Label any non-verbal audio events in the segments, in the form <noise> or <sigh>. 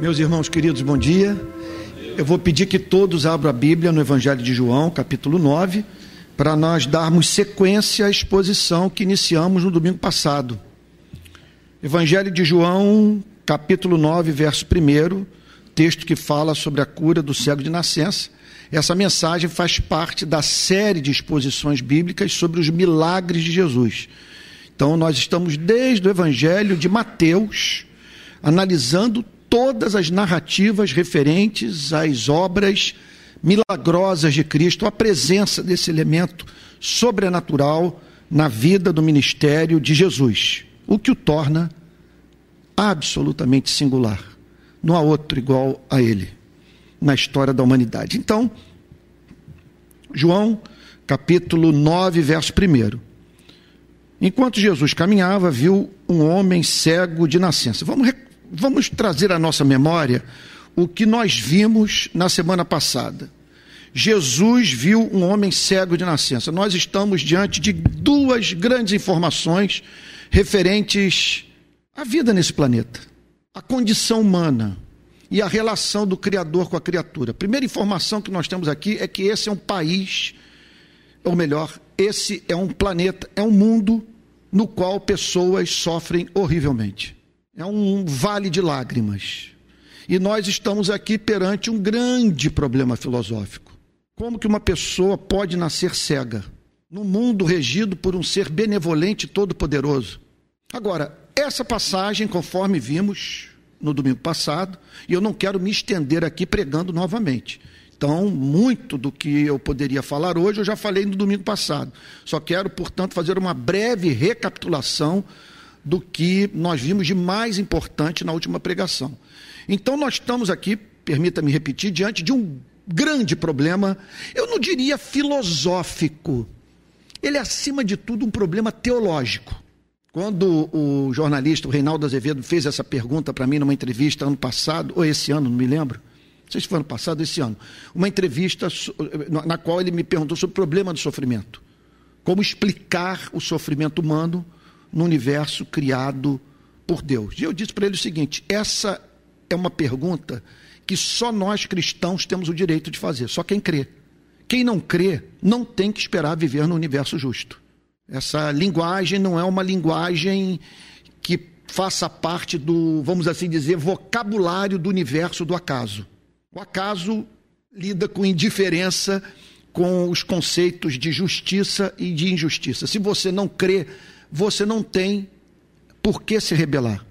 Meus irmãos queridos, bom dia. Eu vou pedir que todos abram a Bíblia no Evangelho de João, capítulo 9, para nós darmos sequência à exposição que iniciamos no domingo passado. Evangelho de João, capítulo 9, verso 1, texto que fala sobre a cura do cego de nascença. Essa mensagem faz parte da série de exposições bíblicas sobre os milagres de Jesus. Então, nós estamos desde o Evangelho de Mateus, analisando todas as narrativas referentes às obras milagrosas de Cristo, a presença desse elemento sobrenatural na vida do ministério de Jesus, o que o torna absolutamente singular. Não há outro igual a ele na história da humanidade. Então, João, capítulo 9, verso 1. Enquanto Jesus caminhava, viu um homem cego de nascença. Vamos vamos trazer à nossa memória o que nós vimos na semana passada. Jesus viu um homem cego de nascença. Nós estamos diante de duas grandes informações referentes à vida nesse planeta: a condição humana e a relação do Criador com a criatura. A primeira informação que nós temos aqui é que esse é um país, ou melhor, esse é um planeta, é um mundo no qual pessoas sofrem horrivelmente. É um vale de lágrimas. E nós estamos aqui perante um grande problema filosófico. Como que uma pessoa pode nascer cega num mundo regido por um ser benevolente e todo-poderoso? Agora, essa passagem, conforme vimos no domingo passado, e eu não quero me estender aqui pregando novamente. Então, muito do que eu poderia falar hoje eu já falei no domingo passado. Só quero, portanto, fazer uma breve recapitulação do que nós vimos de mais importante na última pregação. Então, nós estamos aqui, permita-me repetir, diante de um grande problema, eu não diria filosófico, ele é, acima de tudo, um problema teológico. Quando o jornalista o Reinaldo Azevedo fez essa pergunta para mim numa entrevista ano passado, ou esse ano, não me lembro, não sei se foi ano passado esse ano, uma entrevista na qual ele me perguntou sobre o problema do sofrimento. Como explicar o sofrimento humano no universo criado por Deus. E eu disse para ele o seguinte: essa é uma pergunta que só nós cristãos temos o direito de fazer, só quem crê. Quem não crê não tem que esperar viver no universo justo. Essa linguagem não é uma linguagem que faça parte do, vamos assim dizer, vocabulário do universo do acaso. O acaso lida com indiferença com os conceitos de justiça e de injustiça. Se você não crê você não tem por que se rebelar.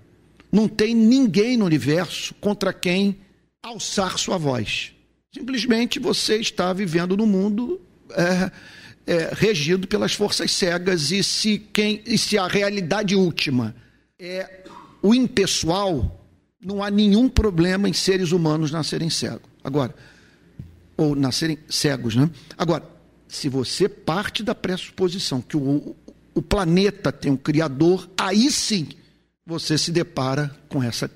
Não tem ninguém no universo contra quem alçar sua voz. Simplesmente você está vivendo no mundo é, é, regido pelas forças cegas e se, quem, e se a realidade última é o impessoal, não há nenhum problema em seres humanos nascerem cegos. Agora, ou nascerem cegos, né? Agora, se você parte da pressuposição que o, o planeta tem um criador, aí sim você se depara com essa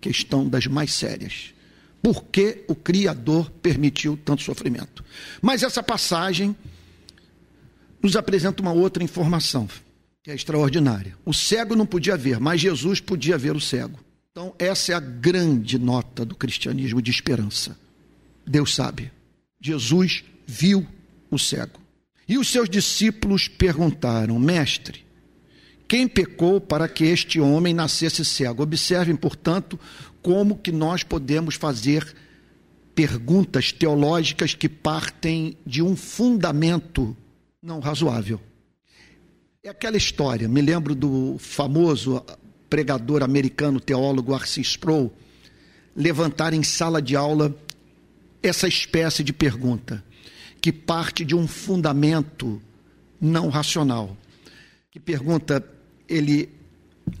questão das mais sérias. Por que o Criador permitiu tanto sofrimento? Mas essa passagem nos apresenta uma outra informação, que é extraordinária. O cego não podia ver, mas Jesus podia ver o cego. Então, essa é a grande nota do cristianismo de esperança. Deus sabe. Jesus viu o cego. E os seus discípulos perguntaram: Mestre, quem pecou para que este homem nascesse cego? Observem, portanto, como que nós podemos fazer perguntas teológicas que partem de um fundamento não razoável. É aquela história, me lembro do famoso pregador americano, teólogo Arcis Sproul, levantar em sala de aula essa espécie de pergunta que parte de um fundamento não racional. Que pergunta ele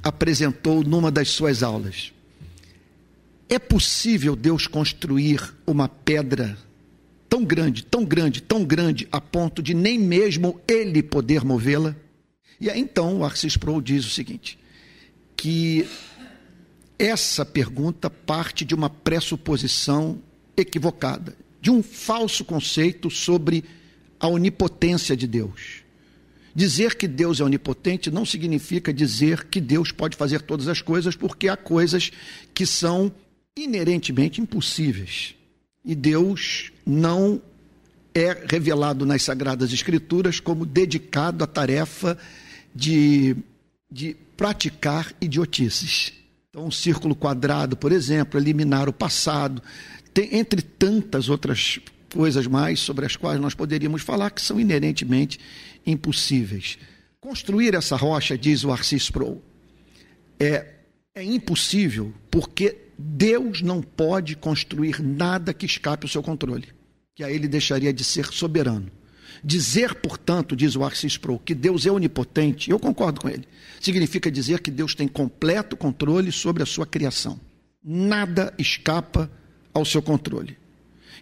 apresentou numa das suas aulas: É possível Deus construir uma pedra tão grande, tão grande, tão grande, a ponto de nem mesmo ele poder movê-la? E aí então Arcis Sproul diz o seguinte: que essa pergunta parte de uma pressuposição equivocada de um falso conceito sobre a onipotência de Deus. Dizer que Deus é onipotente não significa dizer que Deus pode fazer todas as coisas, porque há coisas que são inerentemente impossíveis. E Deus não é revelado nas Sagradas Escrituras como dedicado à tarefa de, de praticar idiotices. Então, um círculo quadrado, por exemplo, eliminar o passado, tem, entre tantas outras coisas mais sobre as quais nós poderíamos falar que são inerentemente impossíveis. Construir essa rocha, diz o Arcis Pro, é, é impossível porque Deus não pode construir nada que escape ao seu controle, que aí ele deixaria de ser soberano. Dizer, portanto, diz o Arcis Pro, que Deus é onipotente, eu concordo com ele, significa dizer que Deus tem completo controle sobre a sua criação. Nada escapa ao seu controle.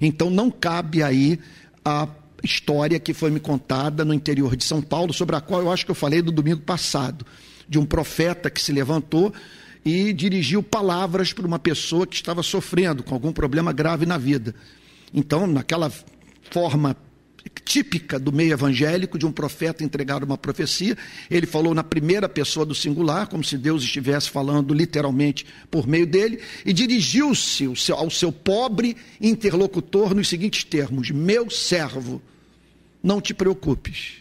Então não cabe aí a história que foi me contada no interior de São Paulo, sobre a qual eu acho que eu falei no domingo passado, de um profeta que se levantou e dirigiu palavras para uma pessoa que estava sofrendo com algum problema grave na vida. Então, naquela forma típica do meio evangélico de um profeta entregar uma profecia. Ele falou na primeira pessoa do singular, como se Deus estivesse falando literalmente por meio dele, e dirigiu-se ao seu pobre interlocutor nos seguintes termos: Meu servo, não te preocupes,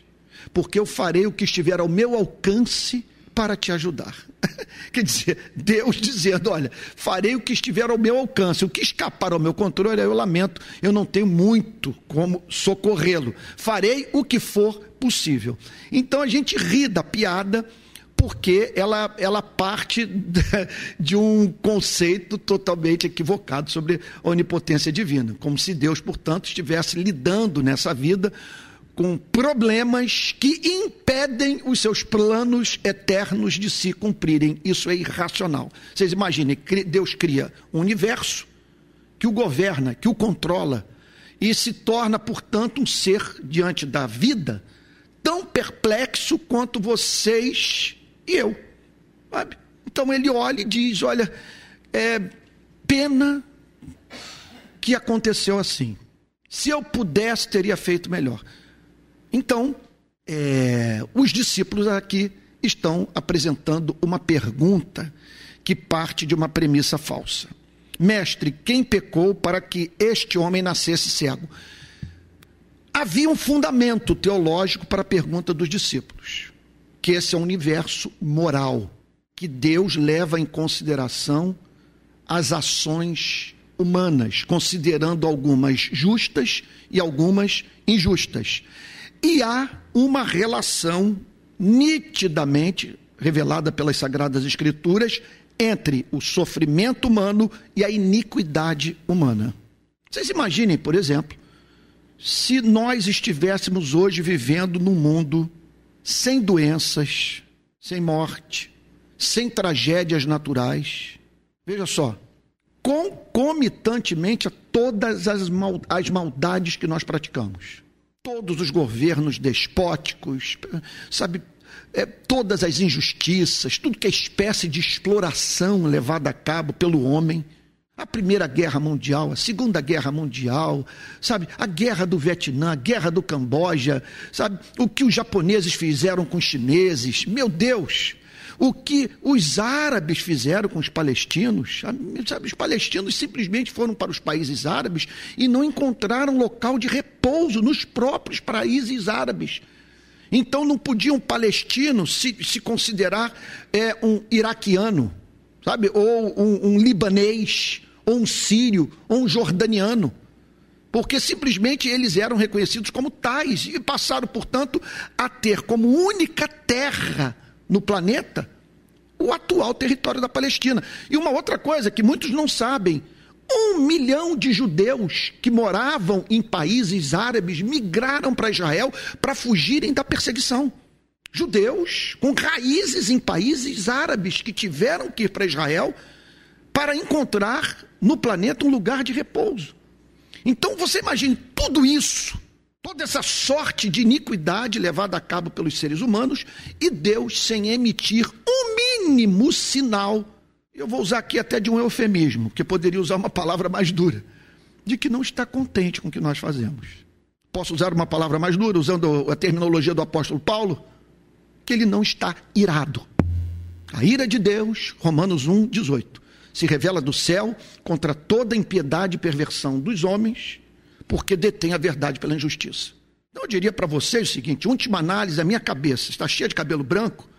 porque eu farei o que estiver ao meu alcance para te ajudar. <laughs> Quer dizer, Deus dizendo: olha, farei o que estiver ao meu alcance, o que escapar ao meu controle, eu lamento, eu não tenho muito como socorrê-lo. Farei o que for possível. Então a gente ri da piada porque ela, ela parte <laughs> de um conceito totalmente equivocado sobre a onipotência divina, como se Deus, portanto, estivesse lidando nessa vida com problemas que impedem os seus planos eternos de se cumprirem. Isso é irracional. Vocês imaginem, Deus cria um universo que o governa, que o controla, e se torna, portanto, um ser diante da vida tão perplexo quanto vocês e eu. Sabe? Então ele olha e diz: Olha, é pena que aconteceu assim. Se eu pudesse, teria feito melhor. Então, é, os discípulos aqui estão apresentando uma pergunta que parte de uma premissa falsa. Mestre, quem pecou para que este homem nascesse cego? Havia um fundamento teológico para a pergunta dos discípulos, que esse é um universo moral, que Deus leva em consideração as ações humanas, considerando algumas justas e algumas injustas. E há uma relação nitidamente revelada pelas Sagradas Escrituras entre o sofrimento humano e a iniquidade humana. Vocês imaginem, por exemplo, se nós estivéssemos hoje vivendo num mundo sem doenças, sem morte, sem tragédias naturais. Veja só, concomitantemente a todas as, maldades que nós praticamos todos os governos despóticos, sabe, é, todas as injustiças, tudo que é espécie de exploração levada a cabo pelo homem. A Primeira Guerra Mundial, a Segunda Guerra Mundial, sabe? A Guerra do Vietnã, a Guerra do Camboja, sabe? O que os japoneses fizeram com os chineses. Meu Deus! O que os árabes fizeram com os palestinos, sabe, os palestinos simplesmente foram para os países árabes e não encontraram local de repouso nos próprios países árabes. Então não podia um palestino se, se considerar é, um iraquiano, sabe, ou um, um libanês, ou um sírio, ou um jordaniano. Porque simplesmente eles eram reconhecidos como tais e passaram, portanto, a ter como única terra no planeta o atual território da Palestina. E uma outra coisa que muitos não sabem: um milhão de judeus que moravam em países árabes migraram para Israel para fugirem da perseguição. Judeus com raízes em países árabes que tiveram que ir para Israel para encontrar no planeta um lugar de repouso. Então você imagine tudo isso toda essa sorte de iniquidade levada a cabo pelos seres humanos e Deus sem emitir um mínimo sinal. Eu vou usar aqui até de um eufemismo, que poderia usar uma palavra mais dura, de que não está contente com o que nós fazemos. Posso usar uma palavra mais dura, usando a terminologia do apóstolo Paulo? Que ele não está irado. A ira de Deus, Romanos 1, 18 se revela do céu contra toda impiedade e perversão dos homens, porque detém a verdade pela injustiça. Então eu diria para vocês o seguinte: última análise, a minha cabeça está cheia de cabelo branco,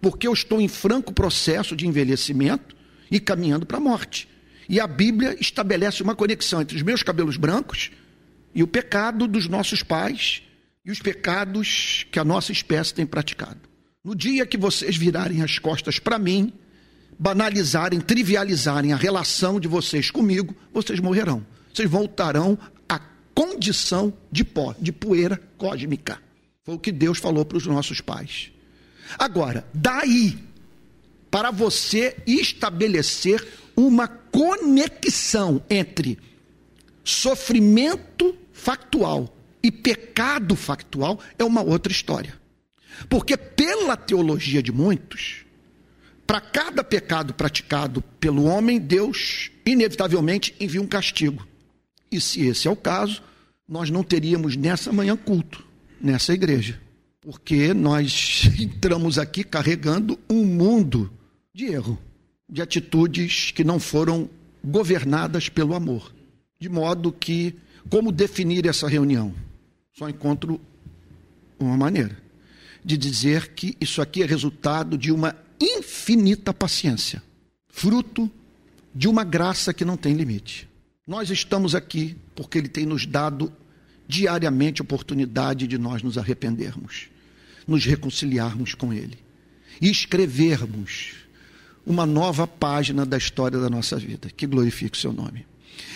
porque eu estou em franco processo de envelhecimento e caminhando para a morte. E a Bíblia estabelece uma conexão entre os meus cabelos brancos e o pecado dos nossos pais e os pecados que a nossa espécie tem praticado. No dia que vocês virarem as costas para mim, banalizarem, trivializarem a relação de vocês comigo, vocês morrerão. Vocês voltarão condição de pó, de poeira cósmica. Foi o que Deus falou para os nossos pais. Agora, daí para você estabelecer uma conexão entre sofrimento factual e pecado factual é uma outra história. Porque, pela teologia de muitos, para cada pecado praticado pelo homem, Deus inevitavelmente envia um castigo. E se esse é o caso, nós não teríamos nessa manhã culto, nessa igreja. Porque nós <laughs> entramos aqui carregando um mundo de erro, de atitudes que não foram governadas pelo amor. De modo que, como definir essa reunião? Só encontro uma maneira de dizer que isso aqui é resultado de uma infinita paciência, fruto de uma graça que não tem limite. Nós estamos aqui porque Ele tem nos dado diariamente oportunidade de nós nos arrependermos, nos reconciliarmos com Ele e escrevermos uma nova página da história da nossa vida, que glorifique o seu nome.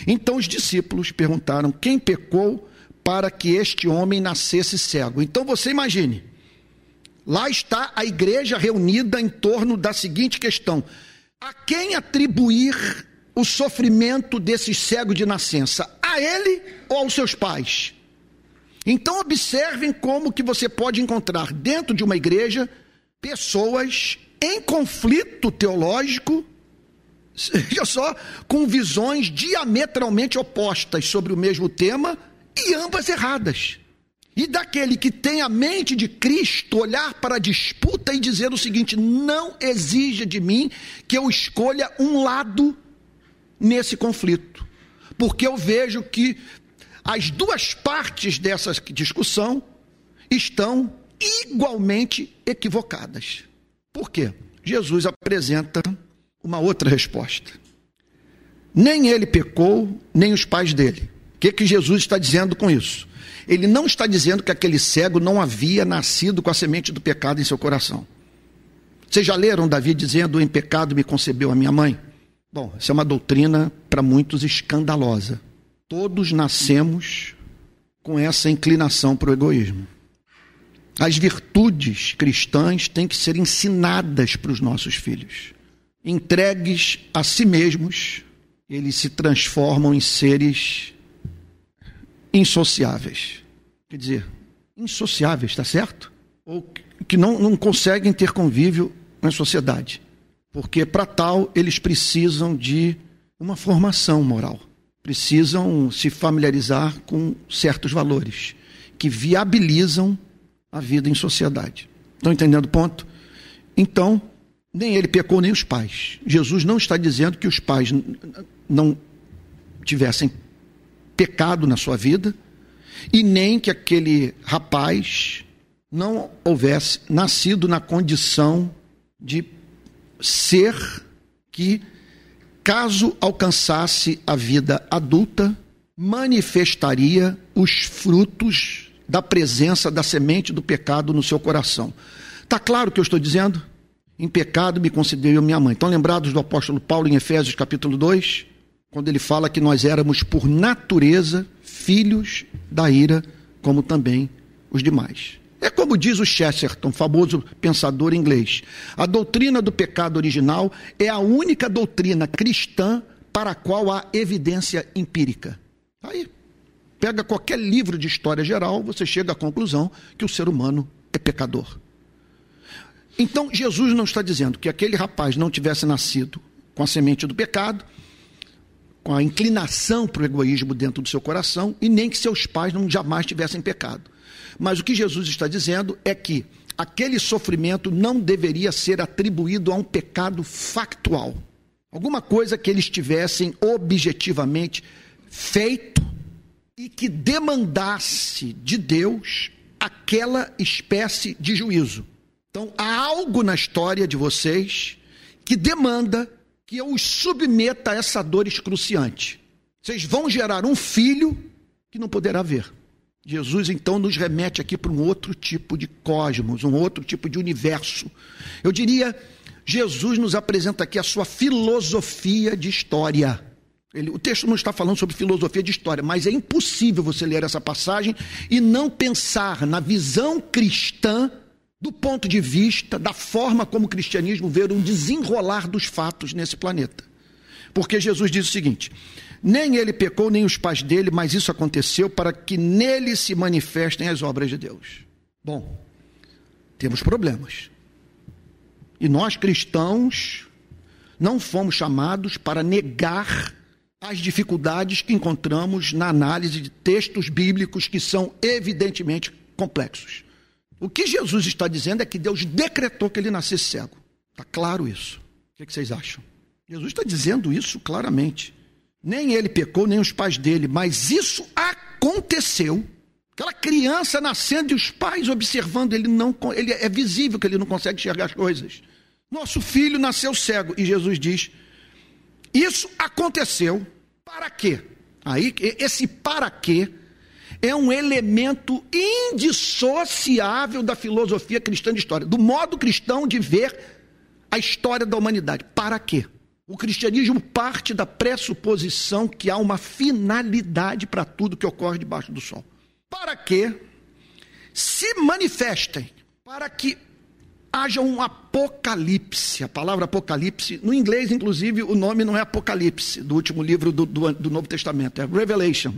Então os discípulos perguntaram: quem pecou para que este homem nascesse cego? Então você imagine, Lá está a igreja reunida em torno da seguinte questão: a quem atribuir o sofrimento desse cego de nascença? A ele ou aos seus pais? Então observem como que você pode encontrar dentro de uma igreja pessoas em conflito teológico, <laughs> seja só com visões diametralmente opostas sobre o mesmo tema e ambas erradas. E daquele que tem a mente de Cristo olhar para a disputa e dizer o seguinte: não exija de mim que eu escolha um lado nesse conflito, porque eu vejo que as duas partes dessa discussão estão igualmente equivocadas. Por quê? Jesus apresenta uma outra resposta. Nem ele pecou, nem os pais dele. O que, que Jesus está dizendo com isso? Ele não está dizendo que aquele cego não havia nascido com a semente do pecado em seu coração. Vocês já leram Davi dizendo: Em pecado me concebeu a minha mãe? Bom, essa é uma doutrina para muitos escandalosa. Todos nascemos com essa inclinação para o egoísmo. As virtudes cristãs têm que ser ensinadas para os nossos filhos. Entregues a si mesmos, eles se transformam em seres insociáveis. Quer dizer, insociáveis, está certo? Ou que não, não conseguem ter convívio na sociedade. Porque para tal eles precisam de uma formação moral. Precisam se familiarizar com certos valores que viabilizam a vida em sociedade. Estão entendendo o ponto? Então, nem ele pecou, nem os pais. Jesus não está dizendo que os pais não tivessem pecado na sua vida e nem que aquele rapaz não houvesse nascido na condição de ser que, caso alcançasse a vida adulta, manifestaria os frutos da presença da semente do pecado no seu coração. Está claro o que eu estou dizendo? Em pecado me considerou minha mãe. Estão lembrados do apóstolo Paulo em Efésios capítulo 2? quando ele fala que nós éramos, por natureza, filhos da ira, como também os demais. É como diz o Chesterton, famoso pensador inglês. A doutrina do pecado original é a única doutrina cristã para a qual há evidência empírica. Aí, pega qualquer livro de história geral, você chega à conclusão que o ser humano é pecador. Então, Jesus não está dizendo que aquele rapaz não tivesse nascido com a semente do pecado, com a inclinação para o egoísmo dentro do seu coração e nem que seus pais não jamais tivessem pecado. Mas o que Jesus está dizendo é que aquele sofrimento não deveria ser atribuído a um pecado factual. alguma coisa que eles tivessem objetivamente feito e que demandasse de Deus aquela espécie de juízo. Então, há algo na história de vocês que demanda que eu os submeta a essa dor excruciante. Vocês vão gerar um filho que não poderá ver. Jesus então nos remete aqui para um outro tipo de cosmos, um outro tipo de universo. Eu diria, Jesus nos apresenta aqui a sua filosofia de história. Ele, o texto não está falando sobre filosofia de história, mas é impossível você ler essa passagem e não pensar na visão cristã do ponto de vista da forma como o cristianismo vê um desenrolar dos fatos nesse planeta. Porque Jesus diz o seguinte: nem ele pecou, nem os pais dele, mas isso aconteceu para que nele se manifestem as obras de Deus. Bom, temos problemas. E nós cristãos não fomos chamados para negar as dificuldades que encontramos na análise de textos bíblicos que são evidentemente complexos. O que Jesus está dizendo é que Deus decretou que ele nascesse cego. Está claro isso. O que vocês acham? Jesus está dizendo isso claramente. Nem ele pecou, nem os pais dele, mas isso aconteceu. Aquela criança nascendo e os pais observando, ele não, ele é visível que ele não consegue enxergar as coisas. Nosso filho nasceu cego e Jesus diz: Isso aconteceu para quê? Aí, esse para quê é um elemento indissociável da filosofia cristã de história, do modo cristão de ver a história da humanidade. Para quê? O cristianismo parte da pressuposição que há uma finalidade para tudo que ocorre debaixo do sol. Para que se manifestem, para que haja um apocalipse. A palavra apocalipse, no inglês, inclusive, o nome não é Apocalipse, do último livro do, do, do Novo Testamento, é Revelation.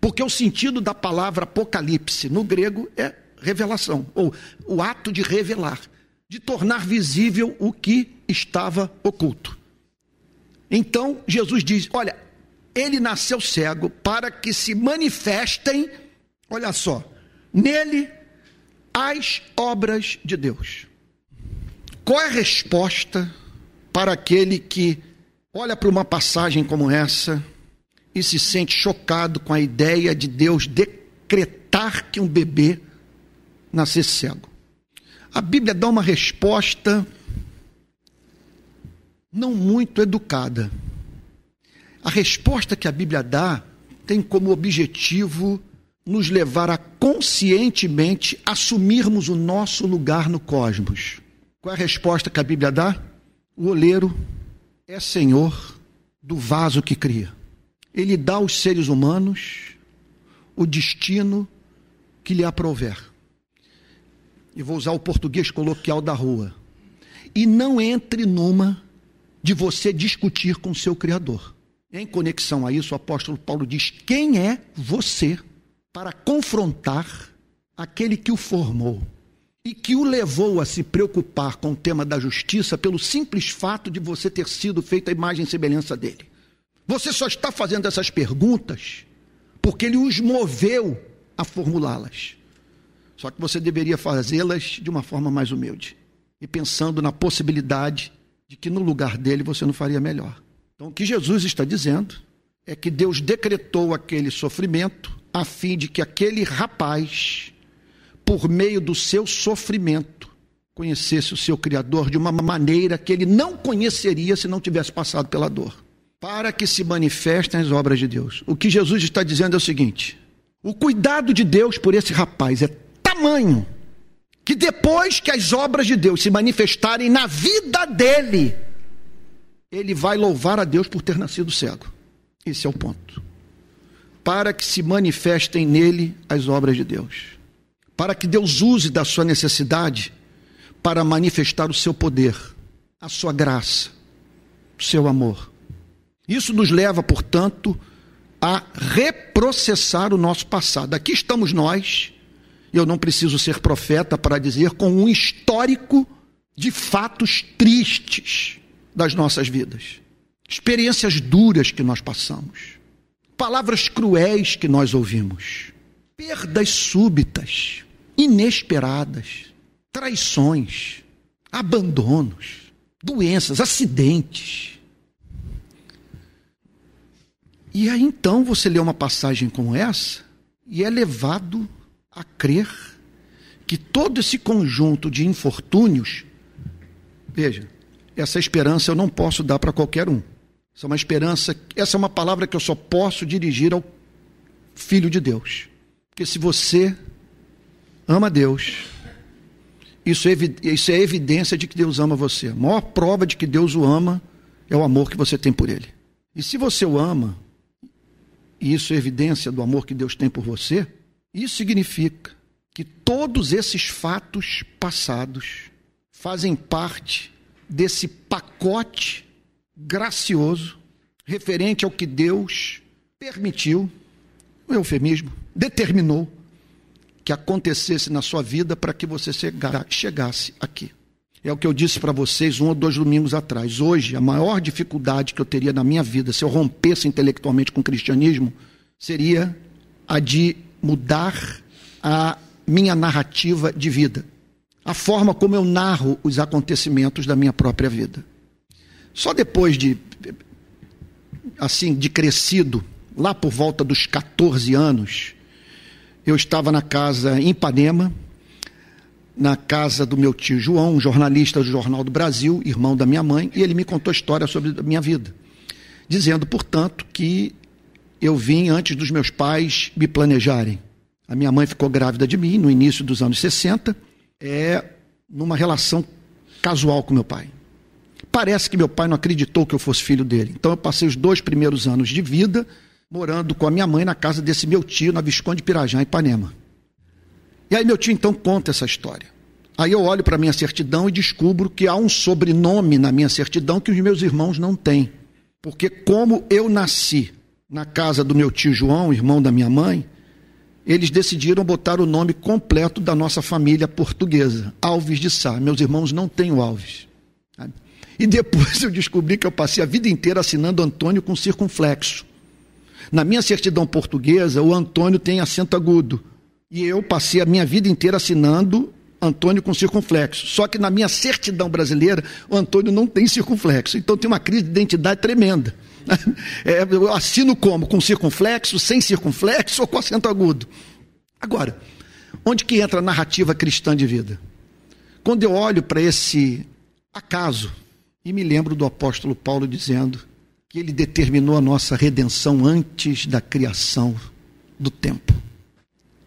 Porque o sentido da palavra apocalipse no grego é revelação, ou o ato de revelar, de tornar visível o que estava oculto. Então, Jesus diz: Olha, ele nasceu cego para que se manifestem, olha só, nele as obras de Deus. Qual é a resposta para aquele que olha para uma passagem como essa e se sente chocado com a ideia de Deus decretar que um bebê nascesse cego? A Bíblia dá uma resposta não muito educada. A resposta que a Bíblia dá tem como objetivo nos levar a conscientemente assumirmos o nosso lugar no cosmos. Qual é a resposta que a Bíblia dá? O oleiro é senhor do vaso que cria. Ele dá aos seres humanos o destino que lhe aprouver. E vou usar o português coloquial da rua. E não entre numa de você discutir com seu Criador. Em conexão a isso, o apóstolo Paulo diz: quem é você? para confrontar aquele que o formou e que o levou a se preocupar com o tema da justiça pelo simples fato de você ter sido feito a imagem e semelhança dele. Você só está fazendo essas perguntas porque ele os moveu a formulá-las. Só que você deveria fazê-las de uma forma mais humilde e pensando na possibilidade de que no lugar dele você não faria melhor. Então, o que Jesus está dizendo é que Deus decretou aquele sofrimento a fim de que aquele rapaz, por meio do seu sofrimento, conhecesse o seu Criador de uma maneira que ele não conheceria se não tivesse passado pela dor. Para que se manifestem as obras de Deus. O que Jesus está dizendo é o seguinte: o cuidado de Deus por esse rapaz é tamanho que depois que as obras de Deus se manifestarem na vida dele, ele vai louvar a Deus por ter nascido cego. Esse é o ponto para que se manifestem nele as obras de Deus. Para que Deus use da sua necessidade para manifestar o seu poder, a sua graça, o seu amor. Isso nos leva, portanto, a reprocessar o nosso passado. Aqui estamos nós, eu não preciso ser profeta para dizer, com um histórico de fatos tristes das nossas vidas, experiências duras que nós passamos, palavras cruéis que nós ouvimos, perdas súbitas, inesperadas, traições, abandonos, doenças, acidentes. E aí então você lê uma passagem como essa e é levado a crer que todo esse conjunto de infortúnios, veja, essa esperança eu não posso dar para qualquer um. Essa é uma esperança, essa é uma palavra que eu só posso dirigir ao filho de Deus. Porque se você ama Deus, isso é, isso é evidência de que Deus ama você. A maior prova de que Deus o ama é o amor que você tem por Ele. E se você o ama, e isso é evidência do amor que Deus tem por você, isso significa que todos esses fatos passados fazem parte desse pacote gracioso referente ao que Deus permitiu, o eufemismo, determinou que acontecesse na sua vida para que você chegasse aqui. É o que eu disse para vocês um ou dois domingos atrás. Hoje, a maior dificuldade que eu teria na minha vida, se eu rompesse intelectualmente com o cristianismo, seria a de mudar a minha narrativa de vida, a forma como eu narro os acontecimentos da minha própria vida. Só depois de assim, de crescido, lá por volta dos 14 anos, eu estava na casa em Ipanema, na casa do meu tio João, um jornalista do Jornal do Brasil, irmão da minha mãe, e ele me contou a história sobre a minha vida, dizendo, portanto, que eu vim antes dos meus pais me planejarem. A minha mãe ficou grávida de mim no início dos anos 60, é numa relação casual com meu pai. Parece que meu pai não acreditou que eu fosse filho dele. Então eu passei os dois primeiros anos de vida morando com a minha mãe na casa desse meu tio, na Visconde Pirajá, em Ipanema. E aí meu tio então conta essa história. Aí eu olho para a minha certidão e descubro que há um sobrenome na minha certidão que os meus irmãos não têm. Porque como eu nasci na casa do meu tio João, irmão da minha mãe, eles decidiram botar o nome completo da nossa família portuguesa, Alves de Sá. Meus irmãos não têm o Alves. E depois <laughs> eu descobri que eu passei a vida inteira assinando Antônio com circunflexo. Na minha certidão portuguesa, o Antônio tem acento agudo. E eu passei a minha vida inteira assinando Antônio com circunflexo. Só que na minha certidão brasileira, o Antônio não tem circunflexo. Então tem uma crise de identidade tremenda. É, eu assino como? Com circunflexo, sem circunflexo ou com acento agudo? Agora, onde que entra a narrativa cristã de vida? Quando eu olho para esse acaso e me lembro do apóstolo Paulo dizendo que ele determinou a nossa redenção antes da criação do tempo.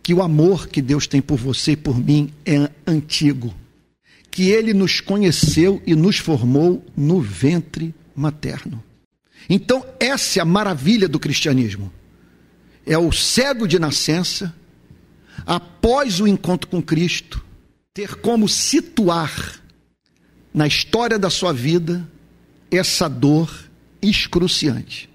Que o amor que Deus tem por você e por mim é antigo. Que ele nos conheceu e nos formou no ventre materno. Então, essa é a maravilha do cristianismo. É o cego de nascença, após o encontro com Cristo, ter como situar na história da sua vida essa dor excruciante.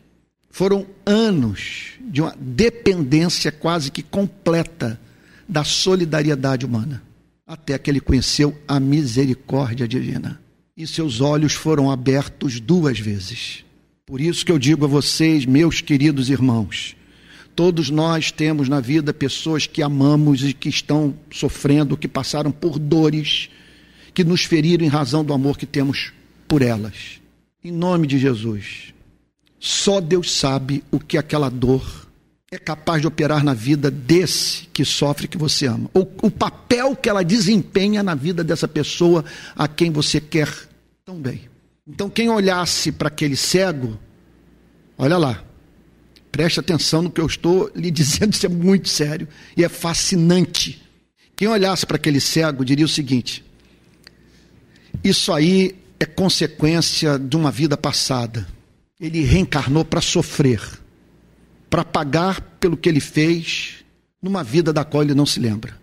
Foram anos de uma dependência quase que completa da solidariedade humana, até que ele conheceu a misericórdia divina. E seus olhos foram abertos duas vezes. Por isso que eu digo a vocês, meus queridos irmãos, todos nós temos na vida pessoas que amamos e que estão sofrendo, que passaram por dores, que nos feriram em razão do amor que temos por elas em nome de Jesus. Só Deus sabe o que aquela dor é capaz de operar na vida desse que sofre, que você ama. Ou o papel que ela desempenha na vida dessa pessoa a quem você quer tão bem. Então, quem olhasse para aquele cego, olha lá, preste atenção no que eu estou lhe dizendo, isso é muito sério e é fascinante. Quem olhasse para aquele cego diria o seguinte: Isso aí é consequência de uma vida passada. Ele reencarnou para sofrer, para pagar pelo que ele fez numa vida da qual ele não se lembra.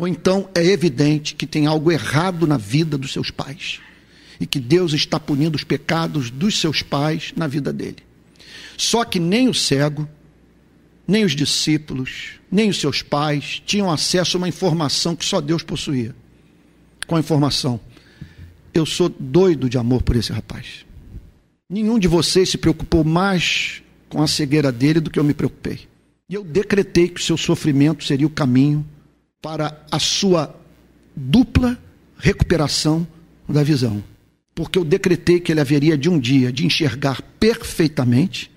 Ou então é evidente que tem algo errado na vida dos seus pais e que Deus está punindo os pecados dos seus pais na vida dele. Só que nem o cego, nem os discípulos, nem os seus pais tinham acesso a uma informação que só Deus possuía. Qual a informação? Eu sou doido de amor por esse rapaz. Nenhum de vocês se preocupou mais com a cegueira dele do que eu me preocupei. E eu decretei que o seu sofrimento seria o caminho para a sua dupla recuperação da visão. Porque eu decretei que ele haveria de um dia de enxergar perfeitamente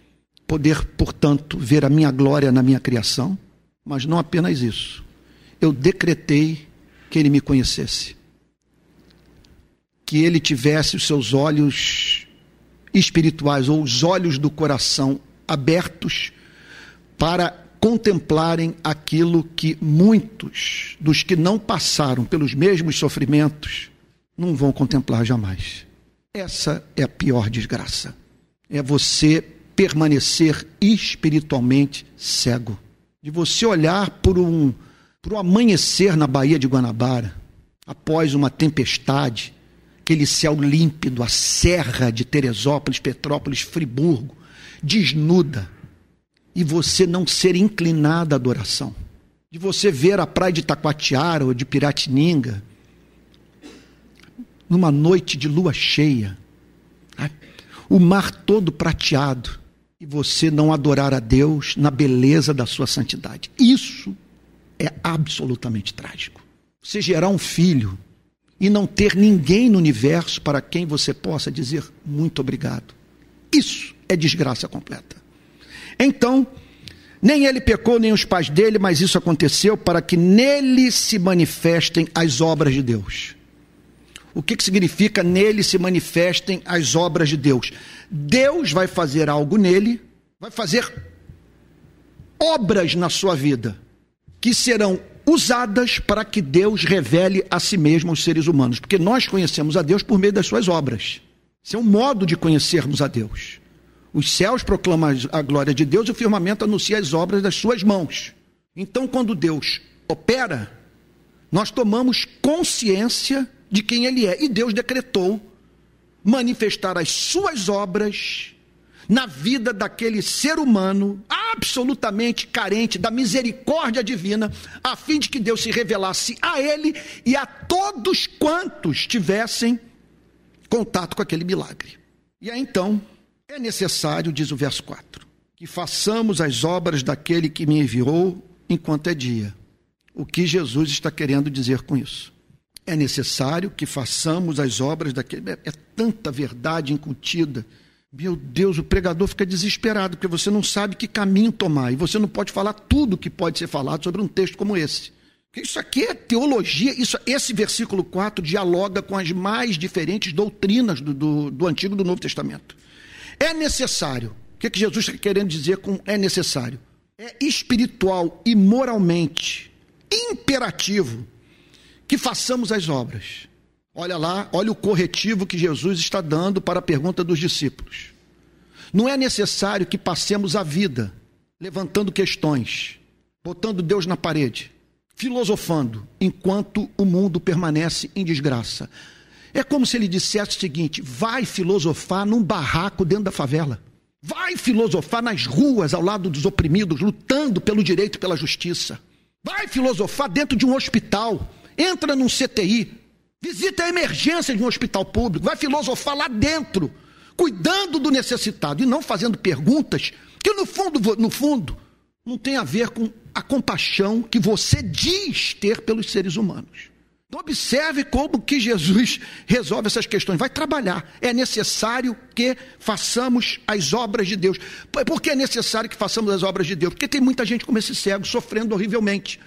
poder, portanto, ver a minha glória na minha criação, mas não apenas isso. Eu decretei que ele me conhecesse, que ele tivesse os seus olhos espirituais ou os olhos do coração abertos para contemplarem aquilo que muitos dos que não passaram pelos mesmos sofrimentos não vão contemplar jamais. Essa é a pior desgraça. É você permanecer espiritualmente cego. De você olhar por um, por um amanhecer na Baía de Guanabara, após uma tempestade, aquele céu límpido, a serra de Teresópolis, Petrópolis, Friburgo, desnuda, e você não ser inclinado à adoração. De você ver a praia de Taquatiara ou de Piratininga, numa noite de lua cheia, né? o mar todo prateado, e você não adorar a Deus na beleza da sua santidade. Isso é absolutamente trágico. Você gerar um filho e não ter ninguém no universo para quem você possa dizer muito obrigado. Isso é desgraça completa. Então, nem ele pecou, nem os pais dele, mas isso aconteceu para que nele se manifestem as obras de Deus. O que, que significa nele se manifestem as obras de Deus? Deus vai fazer algo nele, vai fazer obras na sua vida que serão usadas para que Deus revele a si mesmo aos seres humanos, porque nós conhecemos a Deus por meio das suas obras. Esse é um modo de conhecermos a Deus. Os céus proclamam a glória de Deus e o firmamento anuncia as obras das suas mãos. Então, quando Deus opera, nós tomamos consciência de quem Ele é. E Deus decretou manifestar as suas obras na vida daquele ser humano absolutamente carente da misericórdia divina, a fim de que Deus se revelasse a ele e a todos quantos tivessem contato com aquele milagre. E aí então é necessário, diz o verso 4, que façamos as obras daquele que me enviou enquanto é dia. O que Jesus está querendo dizer com isso? É necessário que façamos as obras daquele. É, é tanta verdade incutida. Meu Deus, o pregador fica desesperado, porque você não sabe que caminho tomar. E você não pode falar tudo que pode ser falado sobre um texto como esse. Isso aqui é teologia, isso, esse versículo 4 dialoga com as mais diferentes doutrinas do, do, do Antigo e do Novo Testamento. É necessário. O que, é que Jesus está querendo dizer com é necessário? É espiritual e moralmente imperativo que façamos as obras. Olha lá, olha o corretivo que Jesus está dando para a pergunta dos discípulos. Não é necessário que passemos a vida levantando questões, botando Deus na parede, filosofando, enquanto o mundo permanece em desgraça. É como se ele dissesse o seguinte: vai filosofar num barraco dentro da favela. Vai filosofar nas ruas ao lado dos oprimidos, lutando pelo direito e pela justiça. Vai filosofar dentro de um hospital, entra num CTI, visita a emergência de um hospital público, vai filosofar lá dentro, cuidando do necessitado e não fazendo perguntas que no fundo, no fundo, não tem a ver com a compaixão que você diz ter pelos seres humanos. Então observe como que Jesus resolve essas questões. Vai trabalhar. É necessário que façamos as obras de Deus. Por que é necessário que façamos as obras de Deus? Porque tem muita gente como esse cego sofrendo horrivelmente.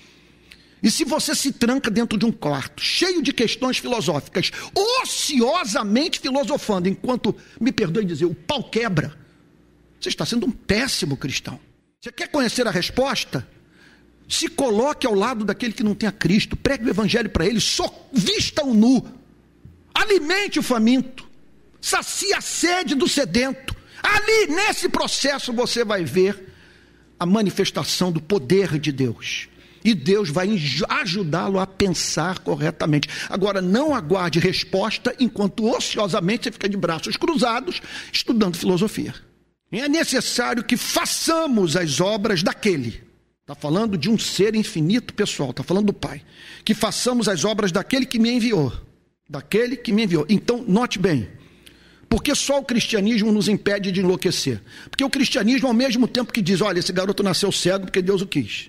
E se você se tranca dentro de um quarto, cheio de questões filosóficas, ociosamente filosofando, enquanto, me perdoe dizer, o pau quebra, você está sendo um péssimo cristão. Você quer conhecer a resposta? Se coloque ao lado daquele que não tem a Cristo, pregue o evangelho para ele, só vista o nu, alimente o faminto, sacia a sede do sedento. Ali, nesse processo, você vai ver a manifestação do poder de Deus. E Deus vai ajudá-lo a pensar corretamente. Agora, não aguarde resposta enquanto ociosamente você fica de braços cruzados estudando filosofia. É necessário que façamos as obras daquele. Está falando de um ser infinito pessoal, está falando do Pai. Que façamos as obras daquele que me enviou. Daquele que me enviou. Então, note bem. Porque só o cristianismo nos impede de enlouquecer? Porque o cristianismo, ao mesmo tempo que diz, olha, esse garoto nasceu cego porque Deus o quis.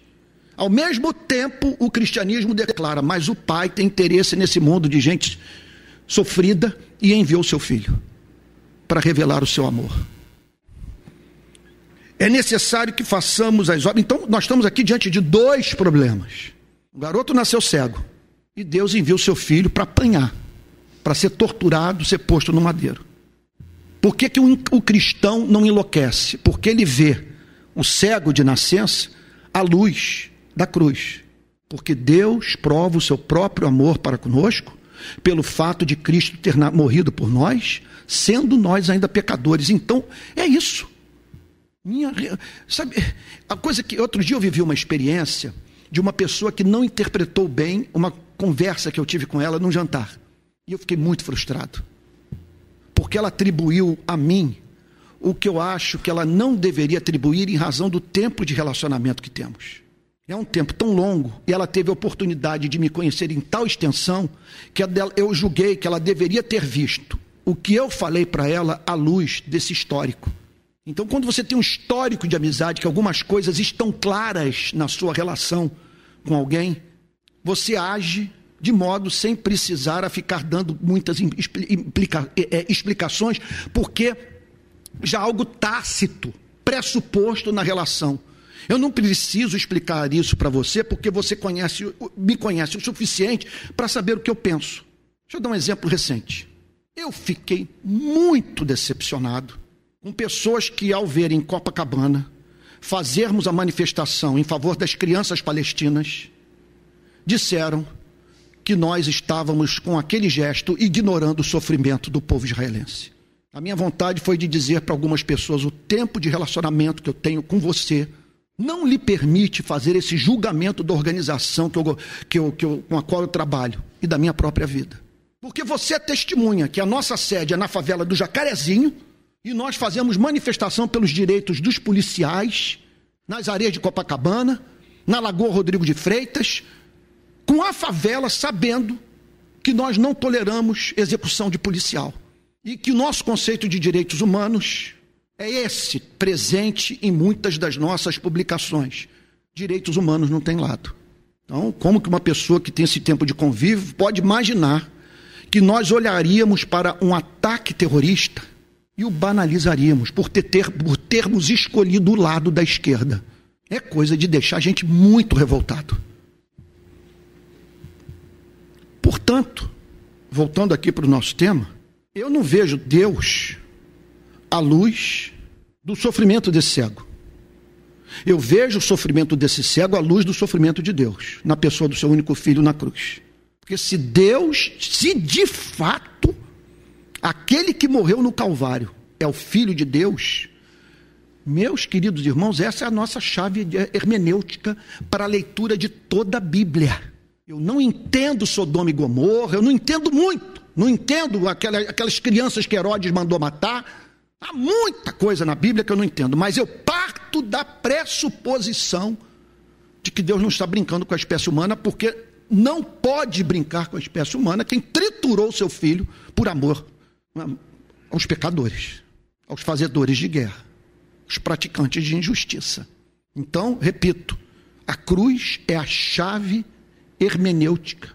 Ao mesmo tempo, o cristianismo declara: mas o Pai tem interesse nesse mundo de gente sofrida e enviou seu filho para revelar o seu amor. É necessário que façamos as obras. Então, nós estamos aqui diante de dois problemas. O garoto nasceu cego e Deus enviou seu filho para apanhar, para ser torturado, ser posto no madeiro. Por que, que o, o cristão não enlouquece? Porque ele vê o cego de nascença à luz da cruz. Porque Deus prova o seu próprio amor para conosco pelo fato de Cristo ter morrido por nós, sendo nós ainda pecadores. Então, é isso. Minha, sabe, a coisa que outro dia eu vivi uma experiência de uma pessoa que não interpretou bem uma conversa que eu tive com ela num jantar. E eu fiquei muito frustrado. Porque ela atribuiu a mim o que eu acho que ela não deveria atribuir em razão do tempo de relacionamento que temos. É um tempo tão longo e ela teve a oportunidade de me conhecer em tal extensão que eu julguei que ela deveria ter visto o que eu falei para ela à luz desse histórico. Então, quando você tem um histórico de amizade, que algumas coisas estão claras na sua relação com alguém, você age de modo sem precisar a ficar dando muitas implica, é, é, explicações, porque já algo tácito, pressuposto na relação. Eu não preciso explicar isso para você, porque você conhece, me conhece o suficiente para saber o que eu penso. Deixa eu dar um exemplo recente. Eu fiquei muito decepcionado com pessoas que, ao verem em Copacabana fazermos a manifestação em favor das crianças palestinas, disseram que nós estávamos com aquele gesto ignorando o sofrimento do povo israelense. A minha vontade foi de dizer para algumas pessoas: o tempo de relacionamento que eu tenho com você não lhe permite fazer esse julgamento da organização que eu, que eu, que eu, com a qual eu trabalho e da minha própria vida. Porque você é testemunha que a nossa sede é na favela do Jacarezinho e nós fazemos manifestação pelos direitos dos policiais nas areias de Copacabana, na Lagoa Rodrigo de Freitas, com a favela sabendo que nós não toleramos execução de policial e que o nosso conceito de direitos humanos é esse presente em muitas das nossas publicações. Direitos humanos não tem lado. Então, como que uma pessoa que tem esse tempo de convívio pode imaginar que nós olharíamos para um ataque terrorista e o banalizaríamos por, ter, ter, por termos escolhido o lado da esquerda? É coisa de deixar a gente muito revoltado. Portanto, voltando aqui para o nosso tema, eu não vejo Deus à luz do sofrimento desse cego. Eu vejo o sofrimento desse cego à luz do sofrimento de Deus, na pessoa do seu único filho na cruz. Porque se Deus, se de fato aquele que morreu no Calvário é o Filho de Deus, meus queridos irmãos, essa é a nossa chave hermenêutica para a leitura de toda a Bíblia. Eu não entendo Sodoma e Gomorra, eu não entendo muito, não entendo aquelas crianças que Herodes mandou matar, Há muita coisa na Bíblia que eu não entendo, mas eu parto da pressuposição de que Deus não está brincando com a espécie humana, porque não pode brincar com a espécie humana quem triturou seu filho por amor aos pecadores, aos fazedores de guerra, aos praticantes de injustiça. Então, repito, a cruz é a chave hermenêutica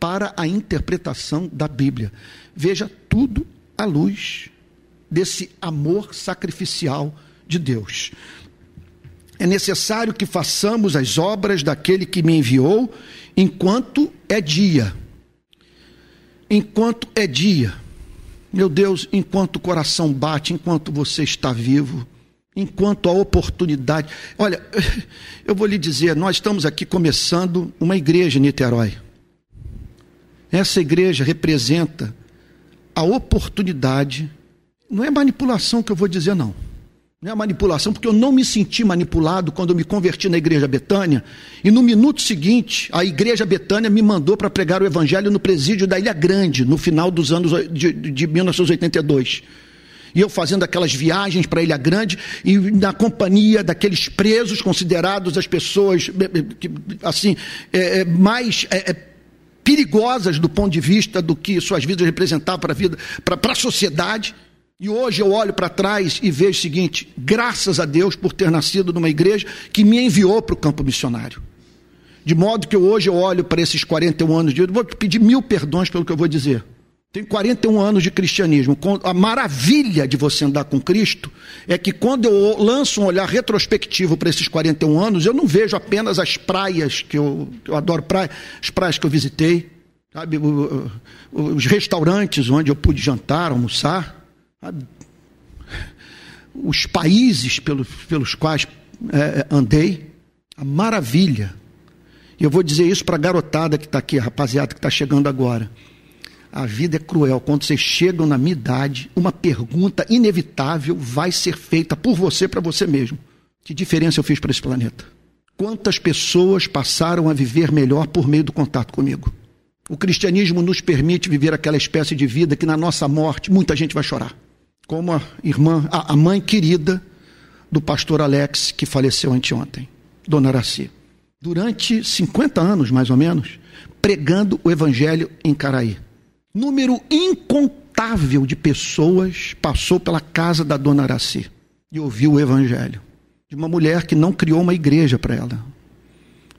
para a interpretação da Bíblia. Veja tudo à luz desse amor sacrificial de Deus. É necessário que façamos as obras daquele que me enviou enquanto é dia. Enquanto é dia. Meu Deus, enquanto o coração bate, enquanto você está vivo, enquanto a oportunidade. Olha, <laughs> eu vou lhe dizer, nós estamos aqui começando uma igreja em Niterói. Essa igreja representa a oportunidade não é manipulação que eu vou dizer, não. Não é manipulação, porque eu não me senti manipulado quando eu me converti na Igreja Betânia. E no minuto seguinte, a Igreja Betânia me mandou para pregar o Evangelho no presídio da Ilha Grande, no final dos anos de, de 1982. E eu fazendo aquelas viagens para Ilha Grande e na companhia daqueles presos considerados as pessoas assim é, é, mais é, é, perigosas do ponto de vista do que suas vidas representavam para a vida, para a sociedade. E hoje eu olho para trás e vejo o seguinte: graças a Deus por ter nascido numa igreja que me enviou para o campo missionário. De modo que hoje eu olho para esses 41 anos de vida, vou pedir mil perdões pelo que eu vou dizer. Tenho 41 anos de cristianismo. A maravilha de você andar com Cristo é que quando eu lanço um olhar retrospectivo para esses 41 anos, eu não vejo apenas as praias que eu, eu adoro praia, as praias que eu visitei, sabe, os restaurantes onde eu pude jantar, almoçar? Os países pelos, pelos quais é, andei, a maravilha. E eu vou dizer isso para a garotada que está aqui, a rapaziada que está chegando agora. A vida é cruel. Quando vocês chegam na minha idade, uma pergunta inevitável vai ser feita por você para você mesmo: Que diferença eu fiz para esse planeta? Quantas pessoas passaram a viver melhor por meio do contato comigo? O cristianismo nos permite viver aquela espécie de vida que na nossa morte muita gente vai chorar. Como a irmã, a mãe querida do pastor Alex, que faleceu anteontem, Dona Araci. Durante 50 anos, mais ou menos, pregando o evangelho em Caraí. Número incontável de pessoas passou pela casa da dona Araci e ouviu o evangelho. De uma mulher que não criou uma igreja para ela.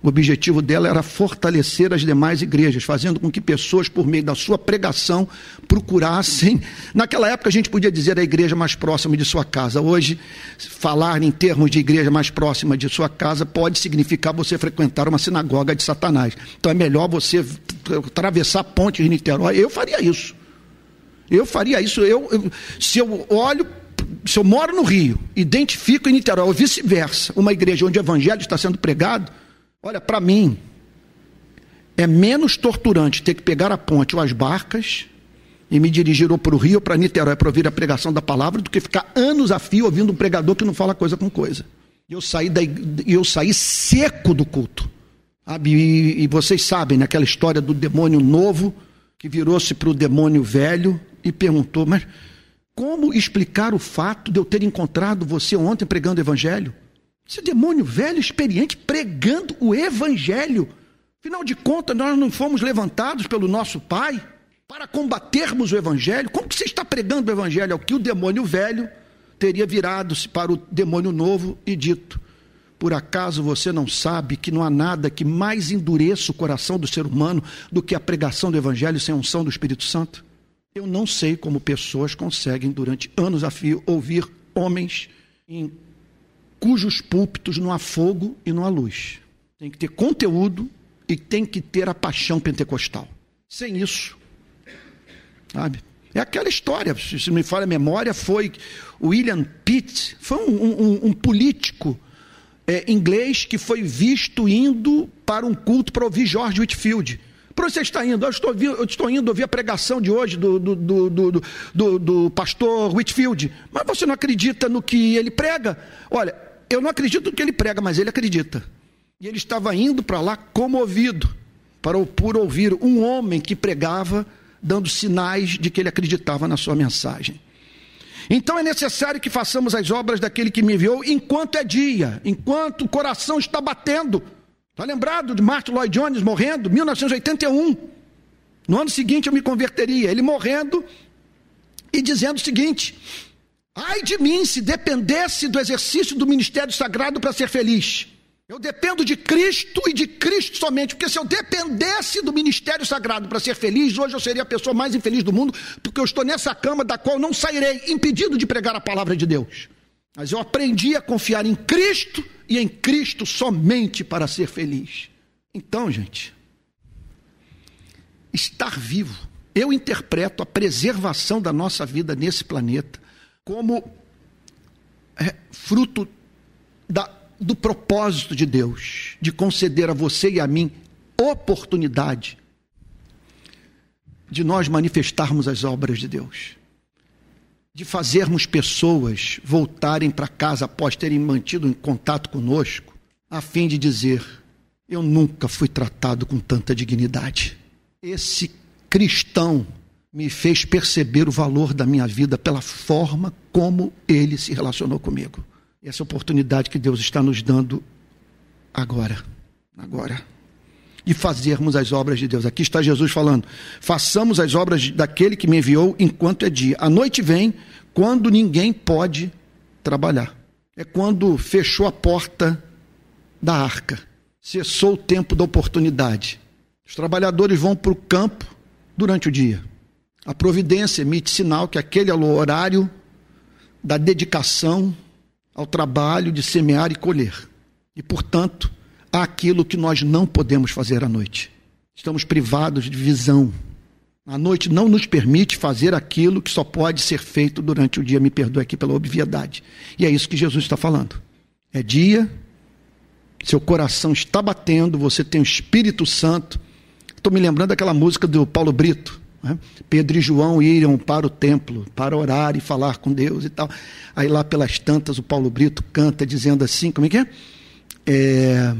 O objetivo dela era fortalecer as demais igrejas, fazendo com que pessoas, por meio da sua pregação, procurassem. Naquela época a gente podia dizer a igreja mais próxima de sua casa. Hoje, falar em termos de igreja mais próxima de sua casa pode significar você frequentar uma sinagoga de Satanás. Então é melhor você atravessar a ponte de Niterói. Eu faria isso. Eu faria isso. Eu, eu se eu olho se eu moro no Rio, identifico em Niterói, ou vice-versa, uma igreja onde o evangelho está sendo pregado, Olha, para mim, é menos torturante ter que pegar a ponte ou as barcas e me dirigir ou para o Rio ou para Niterói para ouvir a pregação da palavra do que ficar anos a fio ouvindo um pregador que não fala coisa com coisa. Eu saí, eu saí seco do culto. Sabe? E, e vocês sabem, naquela história do demônio novo que virou-se para o demônio velho e perguntou: Mas como explicar o fato de eu ter encontrado você ontem pregando o evangelho? Esse demônio velho, experiente, pregando o evangelho. Afinal de contas, nós não fomos levantados pelo nosso Pai para combatermos o evangelho. Como que você está pregando o evangelho? É o que o demônio velho teria virado-se para o demônio novo e dito: Por acaso você não sabe que não há nada que mais endureça o coração do ser humano do que a pregação do evangelho sem unção do Espírito Santo? Eu não sei como pessoas conseguem, durante anos a fio, ouvir homens em cujos púlpitos não há fogo e não há luz. Tem que ter conteúdo e tem que ter a paixão pentecostal. Sem isso, sabe? É aquela história, se me falha a memória, foi William Pitt, foi um, um, um político é, inglês que foi visto indo para um culto para ouvir George Whitfield. Para você está indo? Eu estou, eu estou indo ouvir a pregação de hoje do, do, do, do, do pastor Whitfield. Mas você não acredita no que ele prega? Olha, eu não acredito no que ele prega, mas ele acredita. E ele estava indo para lá comovido, para por ouvir um homem que pregava, dando sinais de que ele acreditava na sua mensagem. Então é necessário que façamos as obras daquele que me enviou enquanto é dia, enquanto o coração está batendo. Está lembrado de Martin Lloyd Jones morrendo? 1981. No ano seguinte eu me converteria. Ele morrendo e dizendo o seguinte: Ai de mim se dependesse do exercício do ministério sagrado para ser feliz. Eu dependo de Cristo e de Cristo somente, porque se eu dependesse do ministério sagrado para ser feliz, hoje eu seria a pessoa mais infeliz do mundo, porque eu estou nessa cama da qual não sairei impedido de pregar a palavra de Deus. Mas eu aprendi a confiar em Cristo e em Cristo somente para ser feliz. Então, gente, estar vivo, eu interpreto a preservação da nossa vida nesse planeta como é, fruto da, do propósito de Deus de conceder a você e a mim oportunidade de nós manifestarmos as obras de Deus, de fazermos pessoas voltarem para casa após terem mantido em contato conosco, a fim de dizer: eu nunca fui tratado com tanta dignidade. Esse cristão me fez perceber o valor da minha vida pela forma como ele se relacionou comigo. Essa oportunidade que Deus está nos dando agora, agora, de fazermos as obras de Deus. Aqui está Jesus falando: façamos as obras daquele que me enviou enquanto é dia. A noite vem quando ninguém pode trabalhar. É quando fechou a porta da arca, cessou o tempo da oportunidade. Os trabalhadores vão para o campo durante o dia A providência emite sinal que aquele é o horário da dedicação ao trabalho de semear e colher. E, portanto, há aquilo que nós não podemos fazer à noite. Estamos privados de visão. A noite não nos permite fazer aquilo que só pode ser feito durante o dia. Me perdoe aqui pela obviedade. E é isso que Jesus está falando. É dia, seu coração está batendo, você tem o Espírito Santo. Estou me lembrando daquela música do Paulo Brito. Né? Pedro e João iam para o templo para orar e falar com Deus e tal. Aí lá pelas tantas o Paulo Brito canta dizendo assim, como é que é? é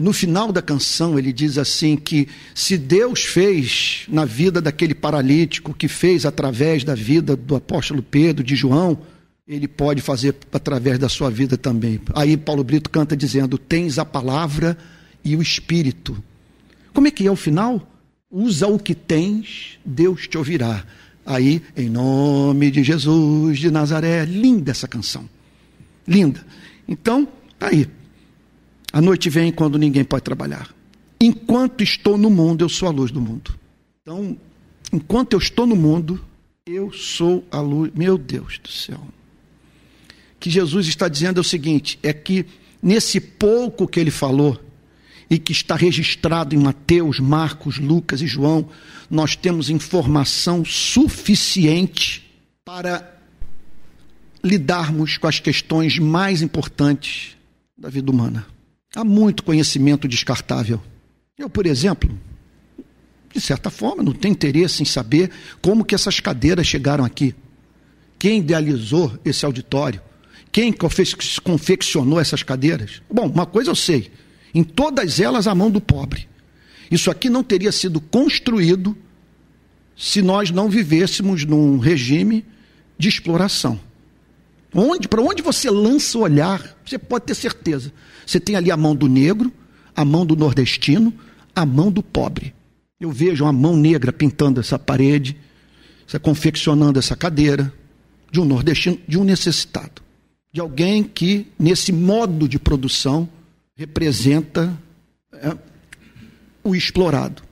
no final da canção ele diz assim que se Deus fez na vida daquele paralítico, que fez através da vida do apóstolo Pedro, de João, ele pode fazer através da sua vida também. Aí Paulo Brito canta dizendo: Tens a palavra e o Espírito. Como é que é o final? Usa o que tens, Deus te ouvirá. Aí, em nome de Jesus de Nazaré, linda essa canção. Linda. Então, tá aí. A noite vem quando ninguém pode trabalhar. Enquanto estou no mundo, eu sou a luz do mundo. Então, enquanto eu estou no mundo, eu sou a luz. Meu Deus do céu que Jesus está dizendo é o seguinte: é que nesse pouco que ele falou, e que está registrado em Mateus, Marcos, Lucas e João, nós temos informação suficiente para lidarmos com as questões mais importantes da vida humana. Há muito conhecimento descartável. Eu, por exemplo, de certa forma, não tenho interesse em saber como que essas cadeiras chegaram aqui. Quem idealizou esse auditório? Quem confeccionou essas cadeiras? Bom, uma coisa eu sei: em todas elas a mão do pobre. Isso aqui não teria sido construído se nós não vivêssemos num regime de exploração. Onde, para onde você lança o olhar, você pode ter certeza. Você tem ali a mão do negro, a mão do nordestino, a mão do pobre. Eu vejo uma mão negra pintando essa parede, confeccionando essa cadeira, de um nordestino, de um necessitado de alguém que, nesse modo de produção, representa é, o explorado.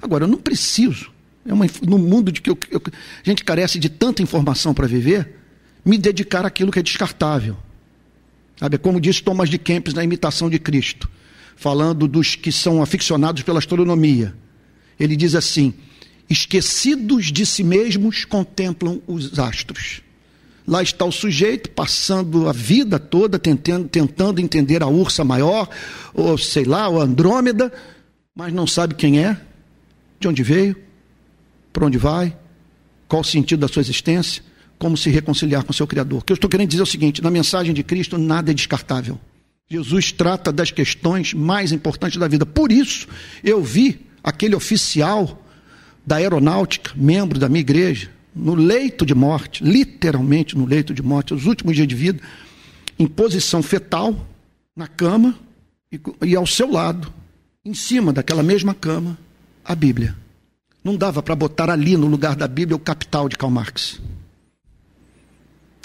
Agora, eu não preciso, é uma, no mundo de que eu, eu, a gente carece de tanta informação para viver, me dedicar àquilo que é descartável. Sabe? Como disse Thomas de Kempis na Imitação de Cristo, falando dos que são aficionados pela astronomia. Ele diz assim: esquecidos de si mesmos, contemplam os astros. Lá está o sujeito passando a vida toda tentando, tentando entender a ursa maior, ou sei lá, o Andrômeda, mas não sabe quem é, de onde veio, para onde vai, qual o sentido da sua existência, como se reconciliar com seu Criador. O que eu estou querendo dizer é o seguinte: na mensagem de Cristo, nada é descartável. Jesus trata das questões mais importantes da vida. Por isso, eu vi aquele oficial da aeronáutica, membro da minha igreja, no leito de morte, literalmente no leito de morte, os últimos dias de vida, em posição fetal, na cama, e, e ao seu lado, em cima daquela mesma cama, a Bíblia. Não dava para botar ali no lugar da Bíblia o capital de Karl Marx.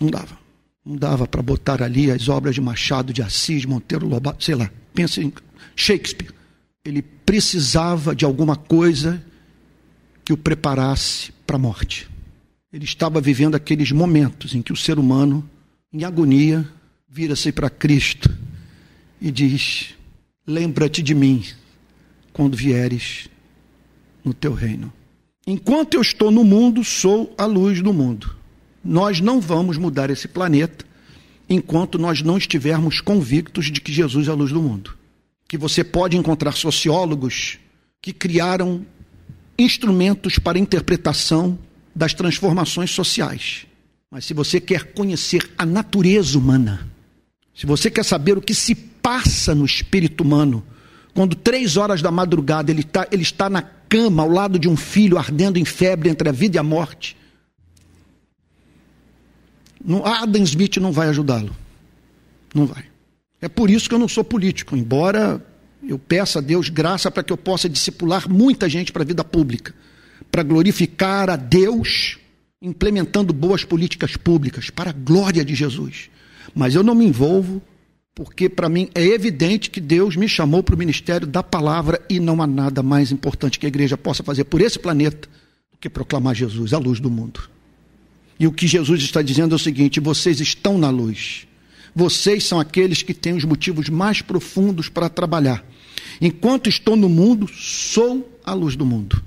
Não dava. Não dava para botar ali as obras de Machado de Assis, Monteiro Lobato, sei lá. Pensa em Shakespeare. Ele precisava de alguma coisa que o preparasse para a morte. Ele estava vivendo aqueles momentos em que o ser humano, em agonia, vira-se para Cristo e diz: Lembra-te de mim quando vieres no teu reino. Enquanto eu estou no mundo, sou a luz do mundo. Nós não vamos mudar esse planeta enquanto nós não estivermos convictos de que Jesus é a luz do mundo. Que você pode encontrar sociólogos que criaram instrumentos para interpretação das transformações sociais. Mas se você quer conhecer a natureza humana, se você quer saber o que se passa no espírito humano, quando três horas da madrugada ele, tá, ele está na cama ao lado de um filho ardendo em febre entre a vida e a morte, no, Adam Smith não vai ajudá-lo. Não vai. É por isso que eu não sou político, embora eu peça a Deus graça para que eu possa discipular muita gente para a vida pública para glorificar a Deus, implementando boas políticas públicas, para a glória de Jesus. Mas eu não me envolvo, porque para mim é evidente que Deus me chamou para o ministério da palavra e não há nada mais importante que a igreja possa fazer por esse planeta do que proclamar Jesus, a luz do mundo. E o que Jesus está dizendo é o seguinte: vocês estão na luz. Vocês são aqueles que têm os motivos mais profundos para trabalhar. Enquanto estou no mundo, sou a luz do mundo.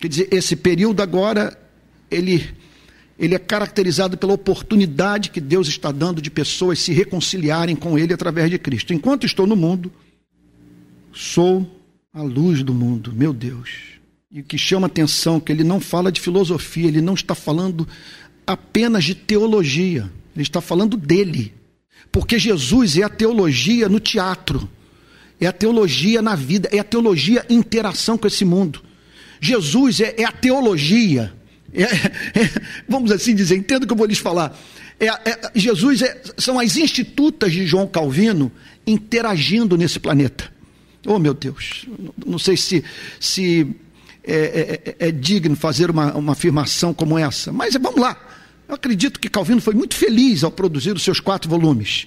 Quer dizer, esse período agora, ele, ele é caracterizado pela oportunidade que Deus está dando de pessoas se reconciliarem com Ele através de Cristo. Enquanto estou no mundo, sou a luz do mundo, meu Deus. E o que chama atenção é que ele não fala de filosofia, ele não está falando apenas de teologia, ele está falando dele. Porque Jesus é a teologia no teatro, é a teologia na vida, é a teologia em interação com esse mundo. Jesus é, é a teologia, é, é, vamos assim dizer, entendo o que eu vou lhes falar. É, é Jesus é, são as institutas de João Calvino interagindo nesse planeta. Oh meu Deus, não sei se, se é, é, é, digno fazer uma, uma afirmação como essa, mas vamos lá. Eu acredito que Calvino foi muito feliz ao produzir os seus quatro volumes.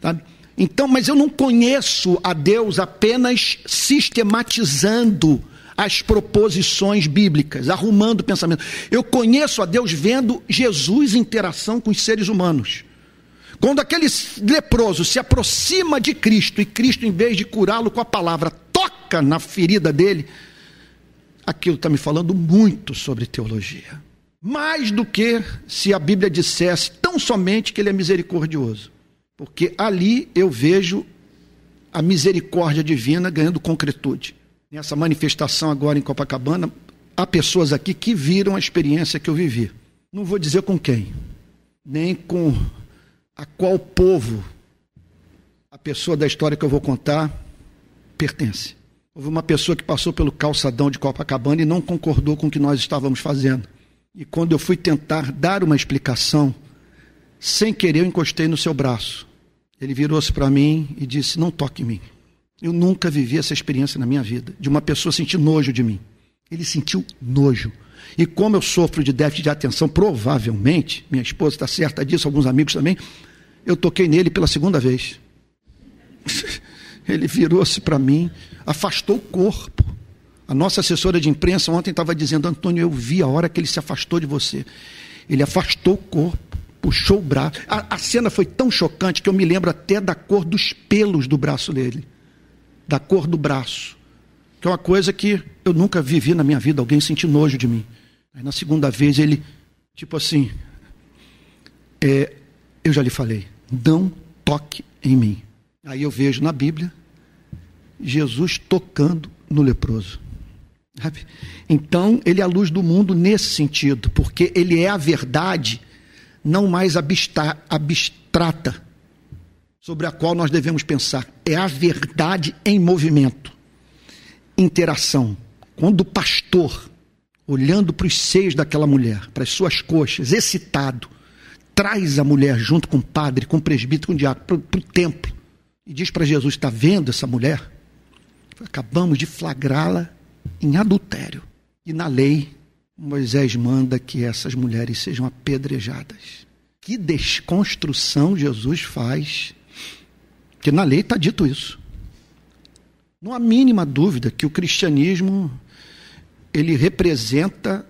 Tá? Então, mas eu não conheço a Deus apenas sistematizando as proposições bíblicas, arrumando o pensamento. Eu conheço a Deus vendo Jesus em interação com os seres humanos. Quando aquele leproso se aproxima de Cristo e Cristo, em vez de curá-lo com a palavra, toca na ferida dele, aquilo está me falando muito sobre teologia. Mais do que se a Bíblia dissesse tão somente que ele é misericordioso. Porque ali eu vejo a misericórdia divina ganhando concretude. Nessa manifestação agora em Copacabana, há pessoas aqui que viram a experiência que eu vivi. Não vou dizer com quem, nem com a qual povo a pessoa da história que eu vou contar pertence. Houve uma pessoa que passou pelo calçadão de Copacabana e não concordou com o que nós estávamos fazendo. E quando eu fui tentar dar uma explicação, sem querer eu encostei no seu braço. Ele virou-se para mim e disse: Não toque em mim. Eu nunca vivi essa experiência na minha vida, de uma pessoa sentir nojo de mim. Ele sentiu nojo. E como eu sofro de déficit de atenção, provavelmente, minha esposa está certa disso, alguns amigos também, eu toquei nele pela segunda vez. <laughs> Ele virou-se para mim, afastou o corpo. A nossa assessora de imprensa ontem estava dizendo: Antônio, eu vi a hora que ele se afastou de você. Ele afastou o corpo, puxou o braço. A, a cena foi tão chocante que eu me lembro até da cor dos pelos do braço dele da cor do braço. Que é uma coisa que eu nunca vivi na minha vida, alguém sentir nojo de mim. Aí na segunda vez ele, tipo assim, é, eu já lhe falei, não toque em mim. Aí eu vejo na Bíblia Jesus tocando no leproso. Então, ele é a luz do mundo nesse sentido, porque ele é a verdade não mais abstrata sobre a qual nós devemos pensar. É a verdade em movimento, interação. Quando o pastor, olhando para os seios daquela mulher, para as suas coxas, excitado, traz a mulher junto com o padre, com o presbítero, com o diácono, para o templo, e diz para Jesus: Está vendo essa mulher? Acabamos de flagrá-la em adultério. E na lei, Moisés manda que essas mulheres sejam apedrejadas. Que desconstrução Jesus faz, que na lei está dito isso. Não há mínima dúvida que o cristianismo ele representa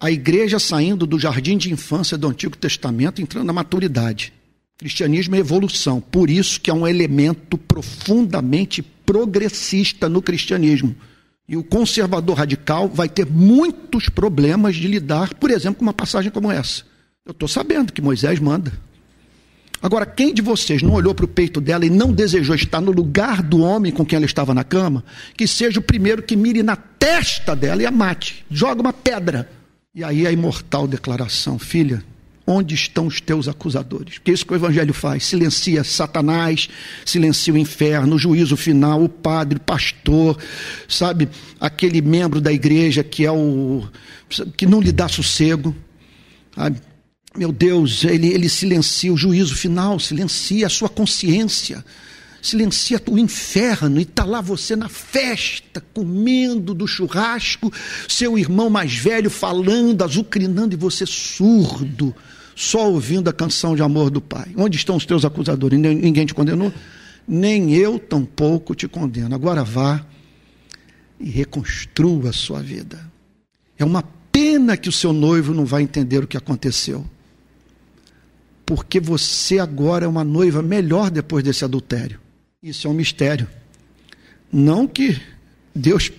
a igreja saindo do jardim de infância do Antigo Testamento, entrando na maturidade. Cristianismo é evolução, por isso que é um elemento profundamente progressista no cristianismo. E o conservador radical vai ter muitos problemas de lidar, por exemplo, com uma passagem como essa. Eu estou sabendo que Moisés manda. Agora, quem de vocês não olhou para o peito dela e não desejou estar no lugar do homem com quem ela estava na cama, que seja o primeiro que mire na testa dela e a mate, joga uma pedra. E aí a imortal declaração: Filha, onde estão os teus acusadores? Porque isso que o Evangelho faz: silencia Satanás, silencia o inferno, o juízo final, o padre, o pastor, sabe, aquele membro da igreja que é o que não lhe dá sossego, sabe? Meu Deus, ele, ele silencia o juízo final, silencia a sua consciência, silencia o inferno, e está lá você na festa, comendo do churrasco, seu irmão mais velho falando, azucrinando, e você surdo, só ouvindo a canção de amor do Pai. Onde estão os teus acusadores? Ninguém te condenou? Nem eu tampouco te condeno. Agora vá e reconstrua a sua vida. É uma pena que o seu noivo não vai entender o que aconteceu. Porque você agora é uma noiva melhor depois desse adultério. Isso é um mistério. Não que Deus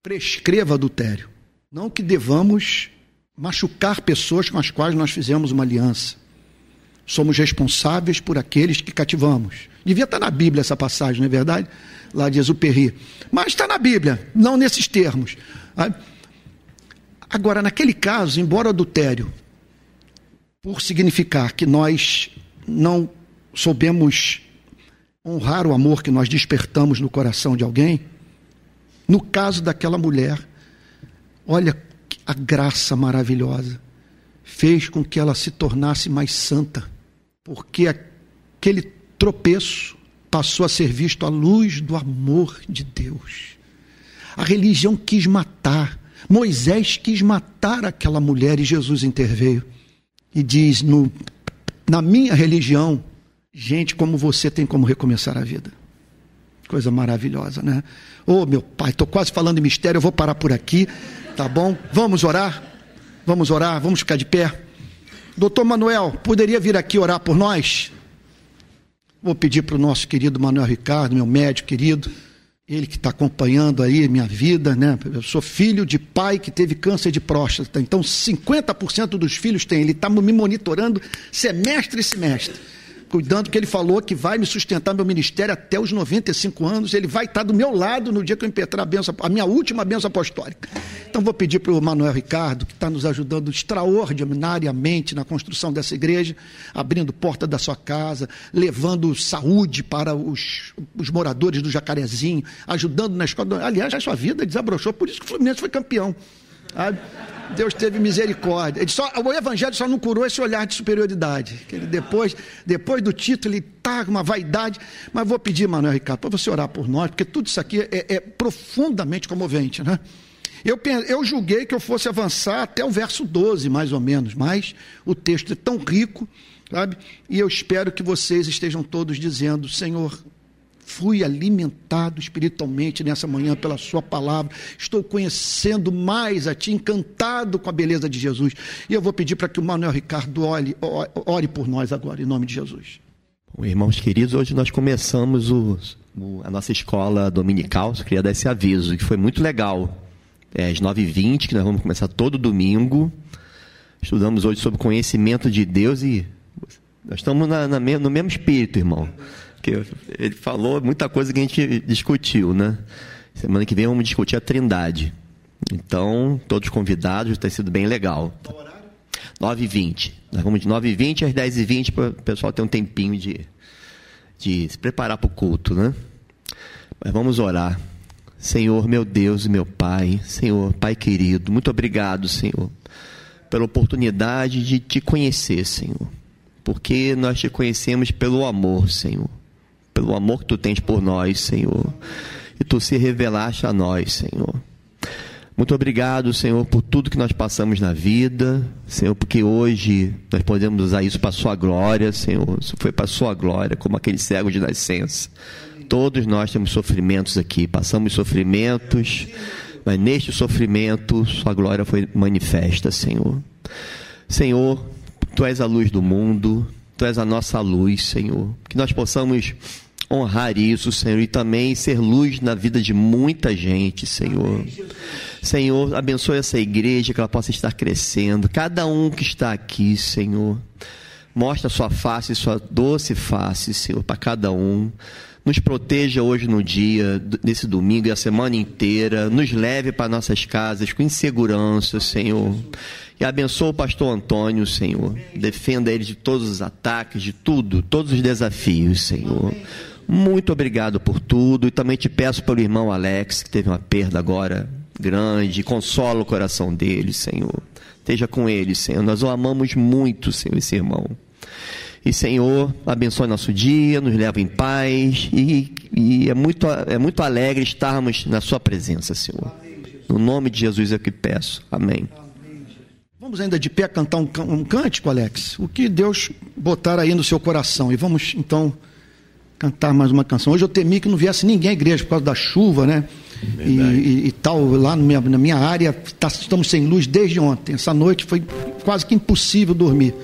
prescreva adultério. Não que devamos machucar pessoas com as quais nós fizemos uma aliança. Somos responsáveis por aqueles que cativamos. Devia estar na Bíblia essa passagem, não é verdade? Lá de Exuperi. Mas está na Bíblia, não nesses termos. Agora, naquele caso, embora adultério, por significar que nós não soubemos honrar o amor que nós despertamos no coração de alguém, no caso daquela mulher, olha a graça maravilhosa fez com que ela se tornasse mais santa, porque aquele tropeço passou a ser visto à luz do amor de Deus. A religião quis matar, Moisés quis matar aquela mulher e Jesus interveio. E diz: no, Na minha religião, gente como você tem como recomeçar a vida. Coisa maravilhosa, né? Ô oh, meu pai, estou quase falando em mistério, eu vou parar por aqui, tá bom? Vamos orar? Vamos orar, vamos ficar de pé. Doutor Manuel, poderia vir aqui orar por nós? Vou pedir para o nosso querido Manuel Ricardo, meu médico querido, ele que está acompanhando aí minha vida, né? Eu sou filho de pai que teve câncer de próstata, então 50% dos filhos tem. Ele está me monitorando semestre e semestre cuidando que ele falou que vai me sustentar meu ministério até os 95 anos, ele vai estar do meu lado no dia que eu impetrar a, benção, a minha última benção apostólica. Então vou pedir para o Manuel Ricardo, que está nos ajudando extraordinariamente na construção dessa igreja, abrindo porta da sua casa, levando saúde para os, os moradores do Jacarezinho, ajudando na escola. Aliás, a sua vida desabrochou, por isso que o Fluminense foi campeão. Deus teve misericórdia. Ele só, o Evangelho só não curou esse olhar de superioridade. Que ele depois, depois do título, ele está com uma vaidade. Mas vou pedir, Manuel Ricardo, para você orar por nós, porque tudo isso aqui é, é profundamente comovente. Né? Eu, eu julguei que eu fosse avançar até o verso 12, mais ou menos, mas o texto é tão rico, sabe? E eu espero que vocês estejam todos dizendo: Senhor, Fui alimentado espiritualmente nessa manhã pela Sua palavra. Estou conhecendo mais a Ti, encantado com a beleza de Jesus. E eu vou pedir para que o Manuel Ricardo ore, ore por nós agora, em nome de Jesus. Bom, irmãos queridos, hoje nós começamos o, o, a nossa escola dominical. Só queria dar esse aviso, que foi muito legal. É às 9h20, que nós vamos começar todo domingo. Estudamos hoje sobre conhecimento de Deus e nós estamos na, na, no mesmo espírito, irmão que ele falou muita coisa que a gente discutiu, né? Semana que vem vamos discutir a Trindade. Então, todos convidados, tem sido bem legal. 9h20. Nós vamos de 9h20 às 10h20 para o pessoal ter um tempinho de, de se preparar para o culto, né? Mas vamos orar. Senhor, meu Deus e meu Pai, Senhor, Pai querido, muito obrigado, Senhor, pela oportunidade de te conhecer, Senhor. Porque nós te conhecemos pelo amor, Senhor pelo amor que tu tens por nós, Senhor. E tu se revelaste a nós, Senhor. Muito obrigado, Senhor, por tudo que nós passamos na vida, Senhor, porque hoje nós podemos usar isso para a Sua glória, Senhor. Isso foi para a Sua glória, como aquele cego de nascença. Todos nós temos sofrimentos aqui, passamos sofrimentos, mas neste sofrimento Sua glória foi manifesta, Senhor. Senhor, Tu és a luz do mundo, Tu és a nossa luz, Senhor. Que nós possamos honrar isso, Senhor, e também ser luz na vida de muita gente, Senhor. Senhor, abençoe essa igreja, que ela possa estar crescendo. Cada um que está aqui, Senhor. Mostra a sua face, sua doce face, Senhor, para cada um. Nos proteja hoje no dia, nesse domingo e a semana inteira. Nos leve para nossas casas com insegurança, Senhor. E abençoa o pastor Antônio, Senhor. Defenda ele de todos os ataques, de tudo, todos os desafios, Senhor. Muito obrigado por tudo e também te peço pelo irmão Alex, que teve uma perda agora grande, consola o coração dele, Senhor. Esteja com ele, Senhor. Nós o amamos muito, Senhor, esse irmão. E, Senhor, abençoe nosso dia, nos leva em paz e, e é, muito, é muito alegre estarmos na Sua presença, Senhor. No nome de Jesus é que peço. Amém. Vamos ainda de pé cantar um, um cântico, Alex? O que Deus botar aí no seu coração. E vamos então cantar mais uma canção. Hoje eu temi que não viesse ninguém à igreja por causa da chuva, né? e, e, e, tal. Lá minha, na minha área, tá, estamos sem luz desde ontem. Essa noite foi quase que impossível dormir.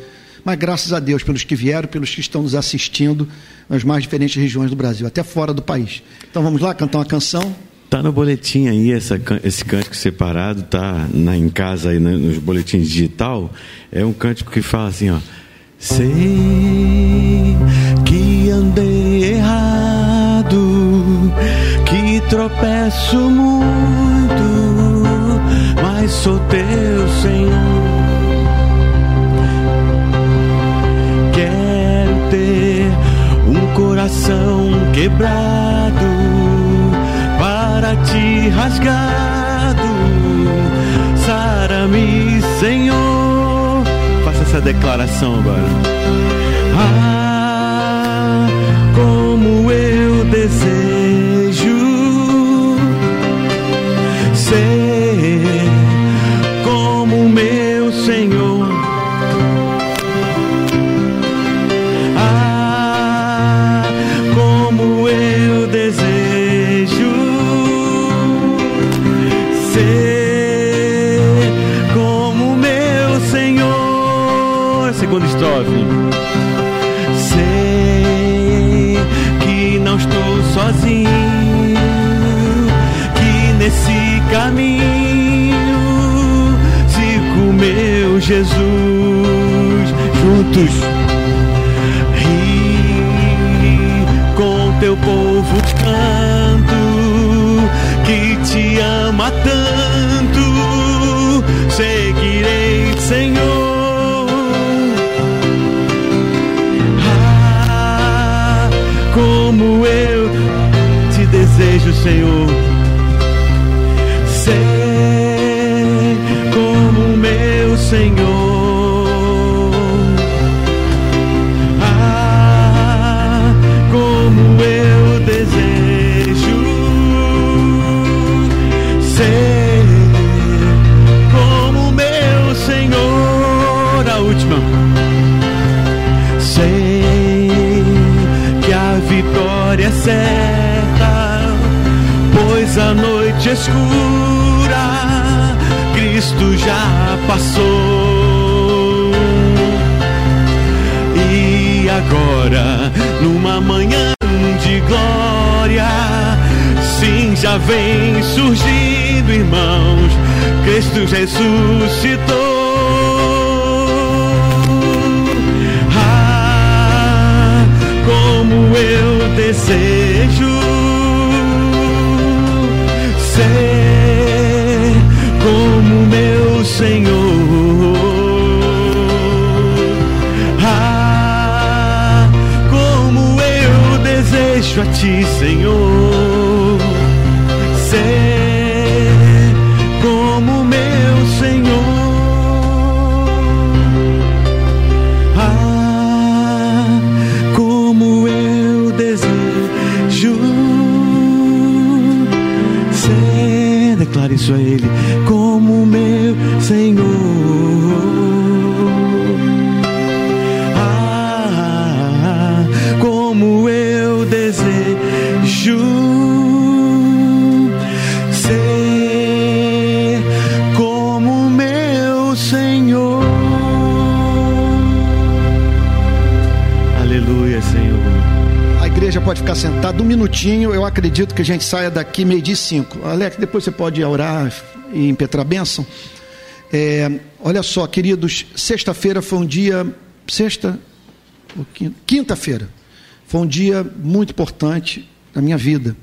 Mas graças a Deus pelos que vieram, pelos que estão nos assistindo nas mais diferentes regiões do Brasil, até fora do país. Então vamos lá cantar uma canção. Tá no boletim aí essa, esse cântico separado, tá na, em casa aí nos boletins digital. É um cântico que fala assim, ó. Sei que andei errado, que tropeço muito, mas sou teu Senhor. Quero ter um coração quebrado ti rasgado. Sara-me, Senhor. Faça essa declaração agora. Ah, como eu desejo Jesus juntos. Ri com teu povo canto que te ama tanto, seguirei, Senhor. Ah, como eu te desejo, Senhor. Pois a noite escura Cristo já passou. E agora, numa manhã de glória, sim, já vem surgindo, irmãos, Cristo ressuscitou. Desejo ser como meu Senhor. Ah, como eu desejo a Ti, Senhor, a pode ficar sentada um minutinho. Eu acredito que a gente saia daqui meio-dia e cinco. Alex, depois você pode orar e impetrar bênção. É, olha só, queridos, sexta-feira foi um dia. Sexta? Quinta-feira. Foi um dia muito importante na minha vida.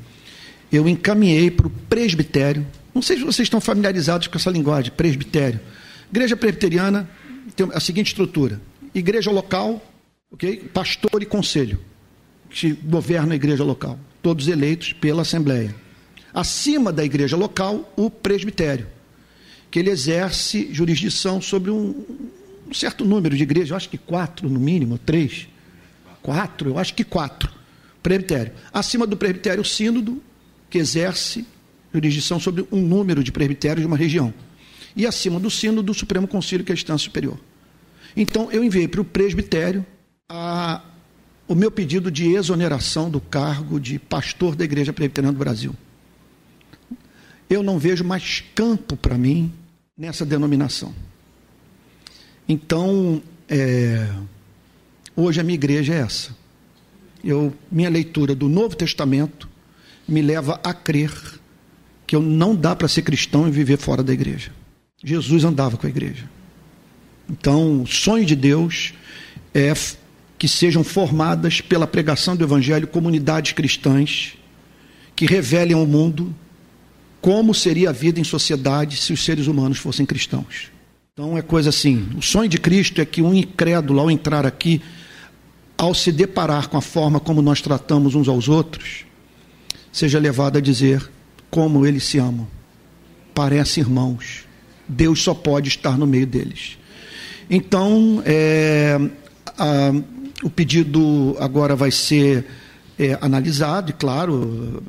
Eu encaminhei para o presbitério. Não sei se vocês estão familiarizados com essa linguagem, presbitério. Igreja presbiteriana tem a seguinte estrutura: igreja local, ok? Pastor e conselho que governa a igreja local, todos eleitos pela Assembleia. Acima da igreja local, o presbitério, que ele exerce jurisdição sobre um, um certo número de igrejas, eu acho que quatro no mínimo, três, quatro, eu acho que quatro, presbitério. Acima do presbitério, o sínodo, que exerce jurisdição sobre um número de presbitérios de uma região. E acima do sínodo, o Supremo Conselho, que é a instância superior. Então, eu enviei para o presbitério a o meu pedido de exoneração do cargo de pastor da Igreja Presbiteriana do Brasil. eu não vejo mais campo para mim nessa denominação. Então, é, hoje a minha igreja é essa. Eu, minha leitura do Novo Testamento me leva a crer que eu não dá para ser cristão e viver fora da igreja. Jesus andava com a igreja. Então, o sonho de Deus é que sejam formadas pela pregação do evangelho comunidades cristãs que revelem ao mundo como seria a vida em sociedade se os seres humanos fossem cristãos. Então é coisa assim, o sonho de Cristo é que um incrédulo ao entrar aqui, ao se deparar com a forma como nós tratamos uns aos outros, seja levado a dizer como eles se amam. Parecem irmãos. Deus só pode estar no meio deles. Então, é, a, o pedido agora vai ser é, analisado e, claro,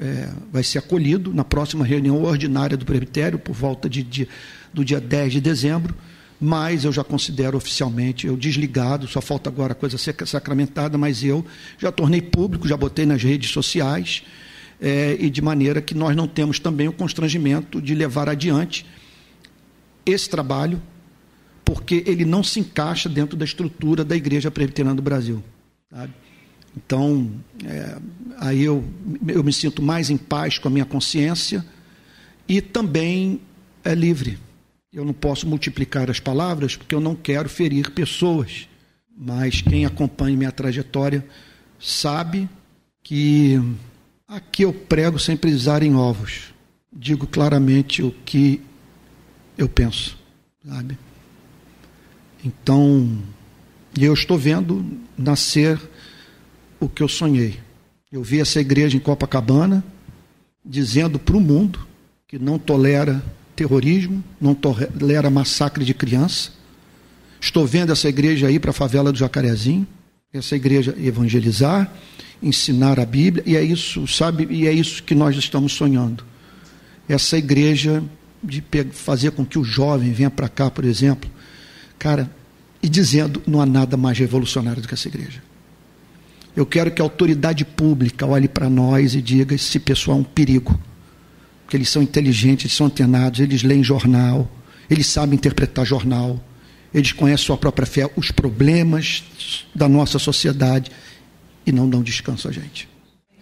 é, vai ser acolhido na próxima reunião ordinária do presbitério, por volta de, de, do dia 10 de dezembro, mas eu já considero oficialmente eu desligado, só falta agora a coisa ser sacramentada, mas eu já tornei público, já botei nas redes sociais, é, e de maneira que nós não temos também o constrangimento de levar adiante esse trabalho, porque ele não se encaixa dentro da estrutura da Igreja Presbiteriana do Brasil. Sabe? Então, é, aí eu, eu me sinto mais em paz com a minha consciência e também é livre. Eu não posso multiplicar as palavras porque eu não quero ferir pessoas. Mas quem acompanha minha trajetória sabe que aqui eu prego sem pisar em ovos. Digo claramente o que eu penso, sabe? Então, eu estou vendo nascer o que eu sonhei. Eu vi essa igreja em Copacabana dizendo para o mundo que não tolera terrorismo, não tolera massacre de criança. Estou vendo essa igreja aí para a favela do Jacarezinho, essa igreja evangelizar, ensinar a Bíblia, e é isso, sabe? E é isso que nós estamos sonhando. Essa igreja de fazer com que o jovem venha para cá, por exemplo, cara, e dizendo: não há nada mais revolucionário do que essa igreja. Eu quero que a autoridade pública olhe para nós e diga: esse pessoal é um perigo. Porque eles são inteligentes, eles são antenados, eles leem jornal, eles sabem interpretar jornal, eles conhecem sua própria fé, os problemas da nossa sociedade e não dão descanso a gente.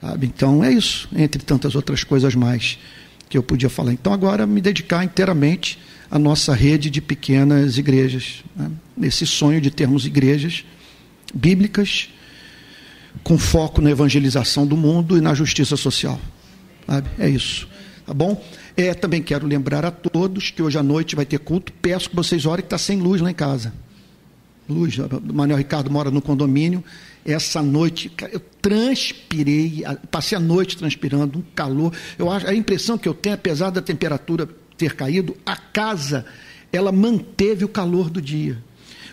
Sabe? Então é isso, entre tantas outras coisas mais que eu podia falar. Então agora me dedicar inteiramente à nossa rede de pequenas igrejas, né? sonho de termos igrejas bíblicas com foco na evangelização do mundo e na justiça social. Sabe? É isso. Tá bom? É, também quero lembrar a todos que hoje à noite vai ter culto. Peço que vocês orem que está sem luz lá em casa. Luz, o Manuel Ricardo mora no condomínio. Essa noite eu transpirei, passei a noite transpirando, um calor. Eu acho, a impressão que eu tenho, apesar da temperatura ter caído, a casa ela manteve o calor do dia.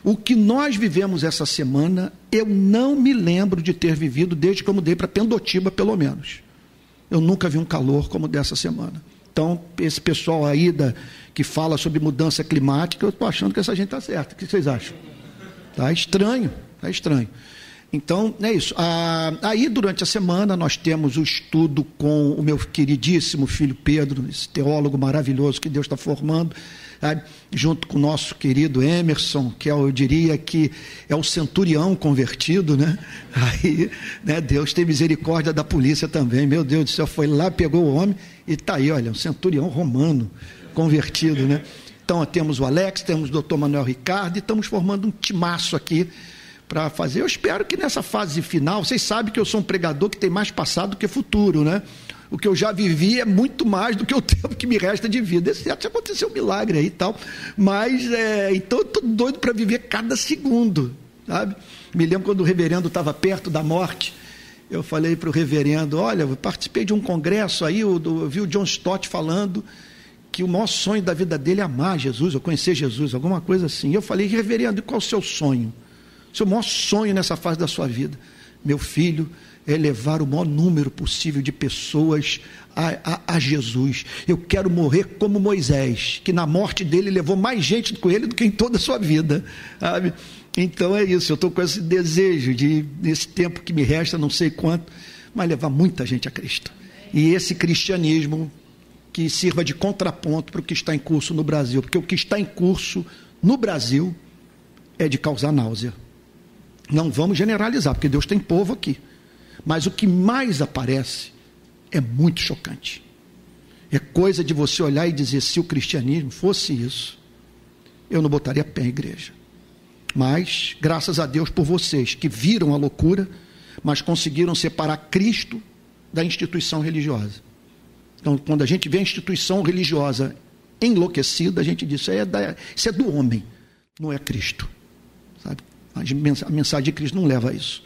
O que nós vivemos essa semana, eu não me lembro de ter vivido desde que eu mudei para Pendotiba, pelo menos. Eu nunca vi um calor como dessa semana. Então, esse pessoal aí da, que fala sobre mudança climática, eu estou achando que essa gente está certa. O que vocês acham? Está estranho, está estranho. Então, é isso. Ah, aí, durante a semana, nós temos o estudo com o meu queridíssimo filho Pedro, esse teólogo maravilhoso que Deus está formando sabe? junto com o nosso querido Emerson, que é, eu diria que é o centurião convertido, né? <laughs> Aí, né, Deus tem misericórdia da polícia também, meu Deus do céu, foi lá, pegou o homem e está aí, olha, um centurião romano convertido, né? Então, temos o Alex, temos o doutor Manuel Ricardo e estamos formando um timaço aqui para fazer. Eu espero que nessa fase final, vocês sabem que eu sou um pregador que tem mais passado do que futuro, né? o que eu já vivi é muito mais do que o <laughs> tempo que me resta de vida. Esse já aconteceu um milagre aí e tal. Mas, é, então, eu estou doido para viver cada segundo, sabe? Me lembro quando o reverendo estava perto da morte. Eu falei para o reverendo: Olha, eu participei de um congresso aí, eu, eu vi o John Stott falando que o maior sonho da vida dele é amar Jesus, ou conhecer Jesus, alguma coisa assim. Eu falei: Reverendo, qual é o seu sonho? Seu maior sonho nessa fase da sua vida? Meu filho, é levar o maior número possível de pessoas a, a, a, Jesus. Eu quero morrer como Moisés, que na morte dele levou mais gente com ele do que em toda a sua vida. Sabe? Então é isso, eu estou com esse desejo de, nesse tempo que me resta, não sei quanto, mas levar muita gente a Cristo. E esse cristianismo que sirva de contraponto para o que está em curso no Brasil, porque o que está em curso no Brasil é de causar náusea. Não vamos generalizar, porque Deus tem povo aqui. Mas o que mais aparece é muito chocante. É coisa de você olhar e dizer: se o cristianismo fosse isso, eu não botaria pé em igreja. Mas, graças a Deus por vocês que viram a loucura, mas conseguiram separar Cristo da instituição religiosa. Então, quando a gente vê a instituição religiosa enlouquecida, a gente diz: isso é, da, isso é do homem, não é Cristo. A mensagem de Cristo não leva a isso.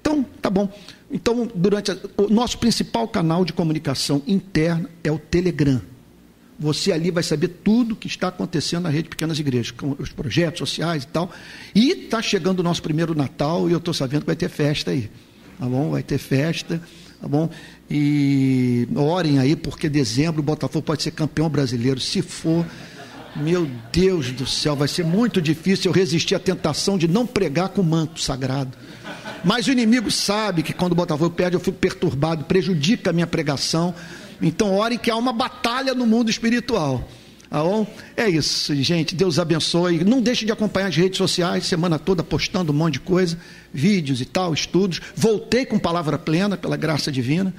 Então, tá bom. Então, durante a, o nosso principal canal de comunicação interna é o Telegram. Você ali vai saber tudo que está acontecendo na rede Pequenas Igrejas, com os projetos sociais e tal. E está chegando o nosso primeiro Natal e eu estou sabendo que vai ter festa aí. Tá bom? Vai ter festa, tá bom? E orem aí, porque dezembro o Botafogo pode ser campeão brasileiro. Se for, meu Deus do céu, vai ser muito difícil eu resistir à tentação de não pregar com manto sagrado. Mas o inimigo sabe que quando o Botafogo perde, eu fico perturbado, prejudica a minha pregação. Então, ore que há uma batalha no mundo espiritual. Tá bom? É isso, gente. Deus abençoe. Não deixe de acompanhar as redes sociais, semana toda postando um monte de coisa, vídeos e tal, estudos. Voltei com palavra plena, pela graça divina.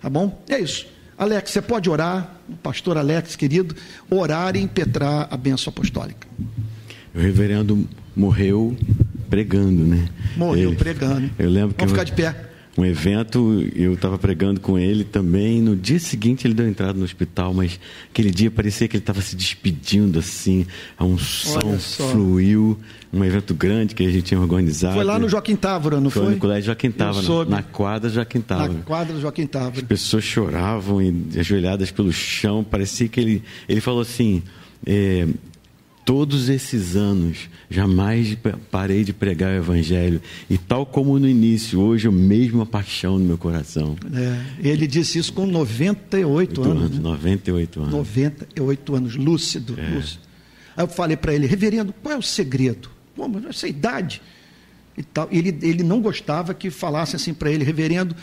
Tá bom? É isso. Alex, você pode orar, o pastor Alex, querido, orar e impetrar a bênção apostólica. O reverendo morreu pregando, né? Morreu ele, pregando. Eu lembro que Vamos ficar de pé. Um evento, eu estava pregando com ele também. No dia seguinte ele deu entrada no hospital, mas aquele dia parecia que ele estava se despedindo assim. A unção fluiu. Um evento grande que a gente tinha organizado. Foi lá no Joaquim Távora, não foi? Foi no colégio Joaquim Távora, na, na quadra Joaquim Távora. Na quadra Joaquim Távora. As pessoas choravam e ajoelhadas pelo chão. Parecia que ele, ele falou assim. É, todos esses anos, jamais parei de pregar o Evangelho. E tal como no início, hoje a mesma paixão no meu coração. É, ele disse isso com 98 anos. anos né? 98 anos. 98 anos, lúcido, é. lúcido. Aí eu falei para ele, reverendo, qual é o segredo? Pô, mas essa idade. E tal. Ele, ele não gostava que falasse assim para ele, reverendo,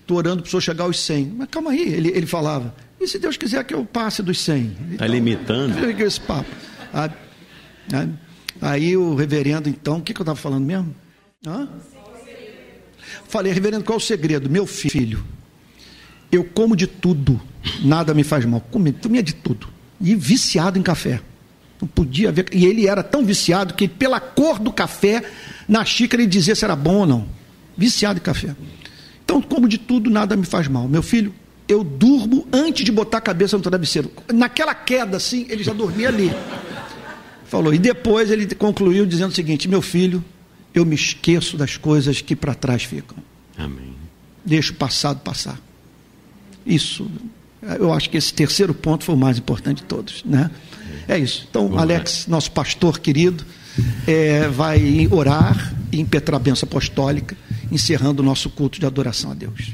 estou orando para o senhor chegar aos 100. Mas calma aí, ele, ele falava, e se Deus quiser que eu passe dos 100? Está limitando? <laughs> Esse papo. Ah, né? Aí o reverendo, então, o que, que eu estava falando mesmo? Hã? Falei, reverendo, qual é o segredo? Meu filho, eu como de tudo, nada me faz mal. Comia, comia de tudo. E viciado em café. Não podia ver. E ele era tão viciado que, pela cor do café, na xícara ele dizia se era bom ou não. Viciado em café. Então, como de tudo, nada me faz mal. Meu filho, eu durmo antes de botar a cabeça no travesseiro. Naquela queda, assim, ele já dormia ali. Falou. E depois ele concluiu dizendo o seguinte: Meu filho, eu me esqueço das coisas que para trás ficam. Amém. Deixa o passado passar. Isso. Eu acho que esse terceiro ponto foi o mais importante de todos, né? É isso. Então, Alex, nosso pastor querido, é, vai orar e impetrar a benção apostólica, encerrando o nosso culto de adoração a Deus.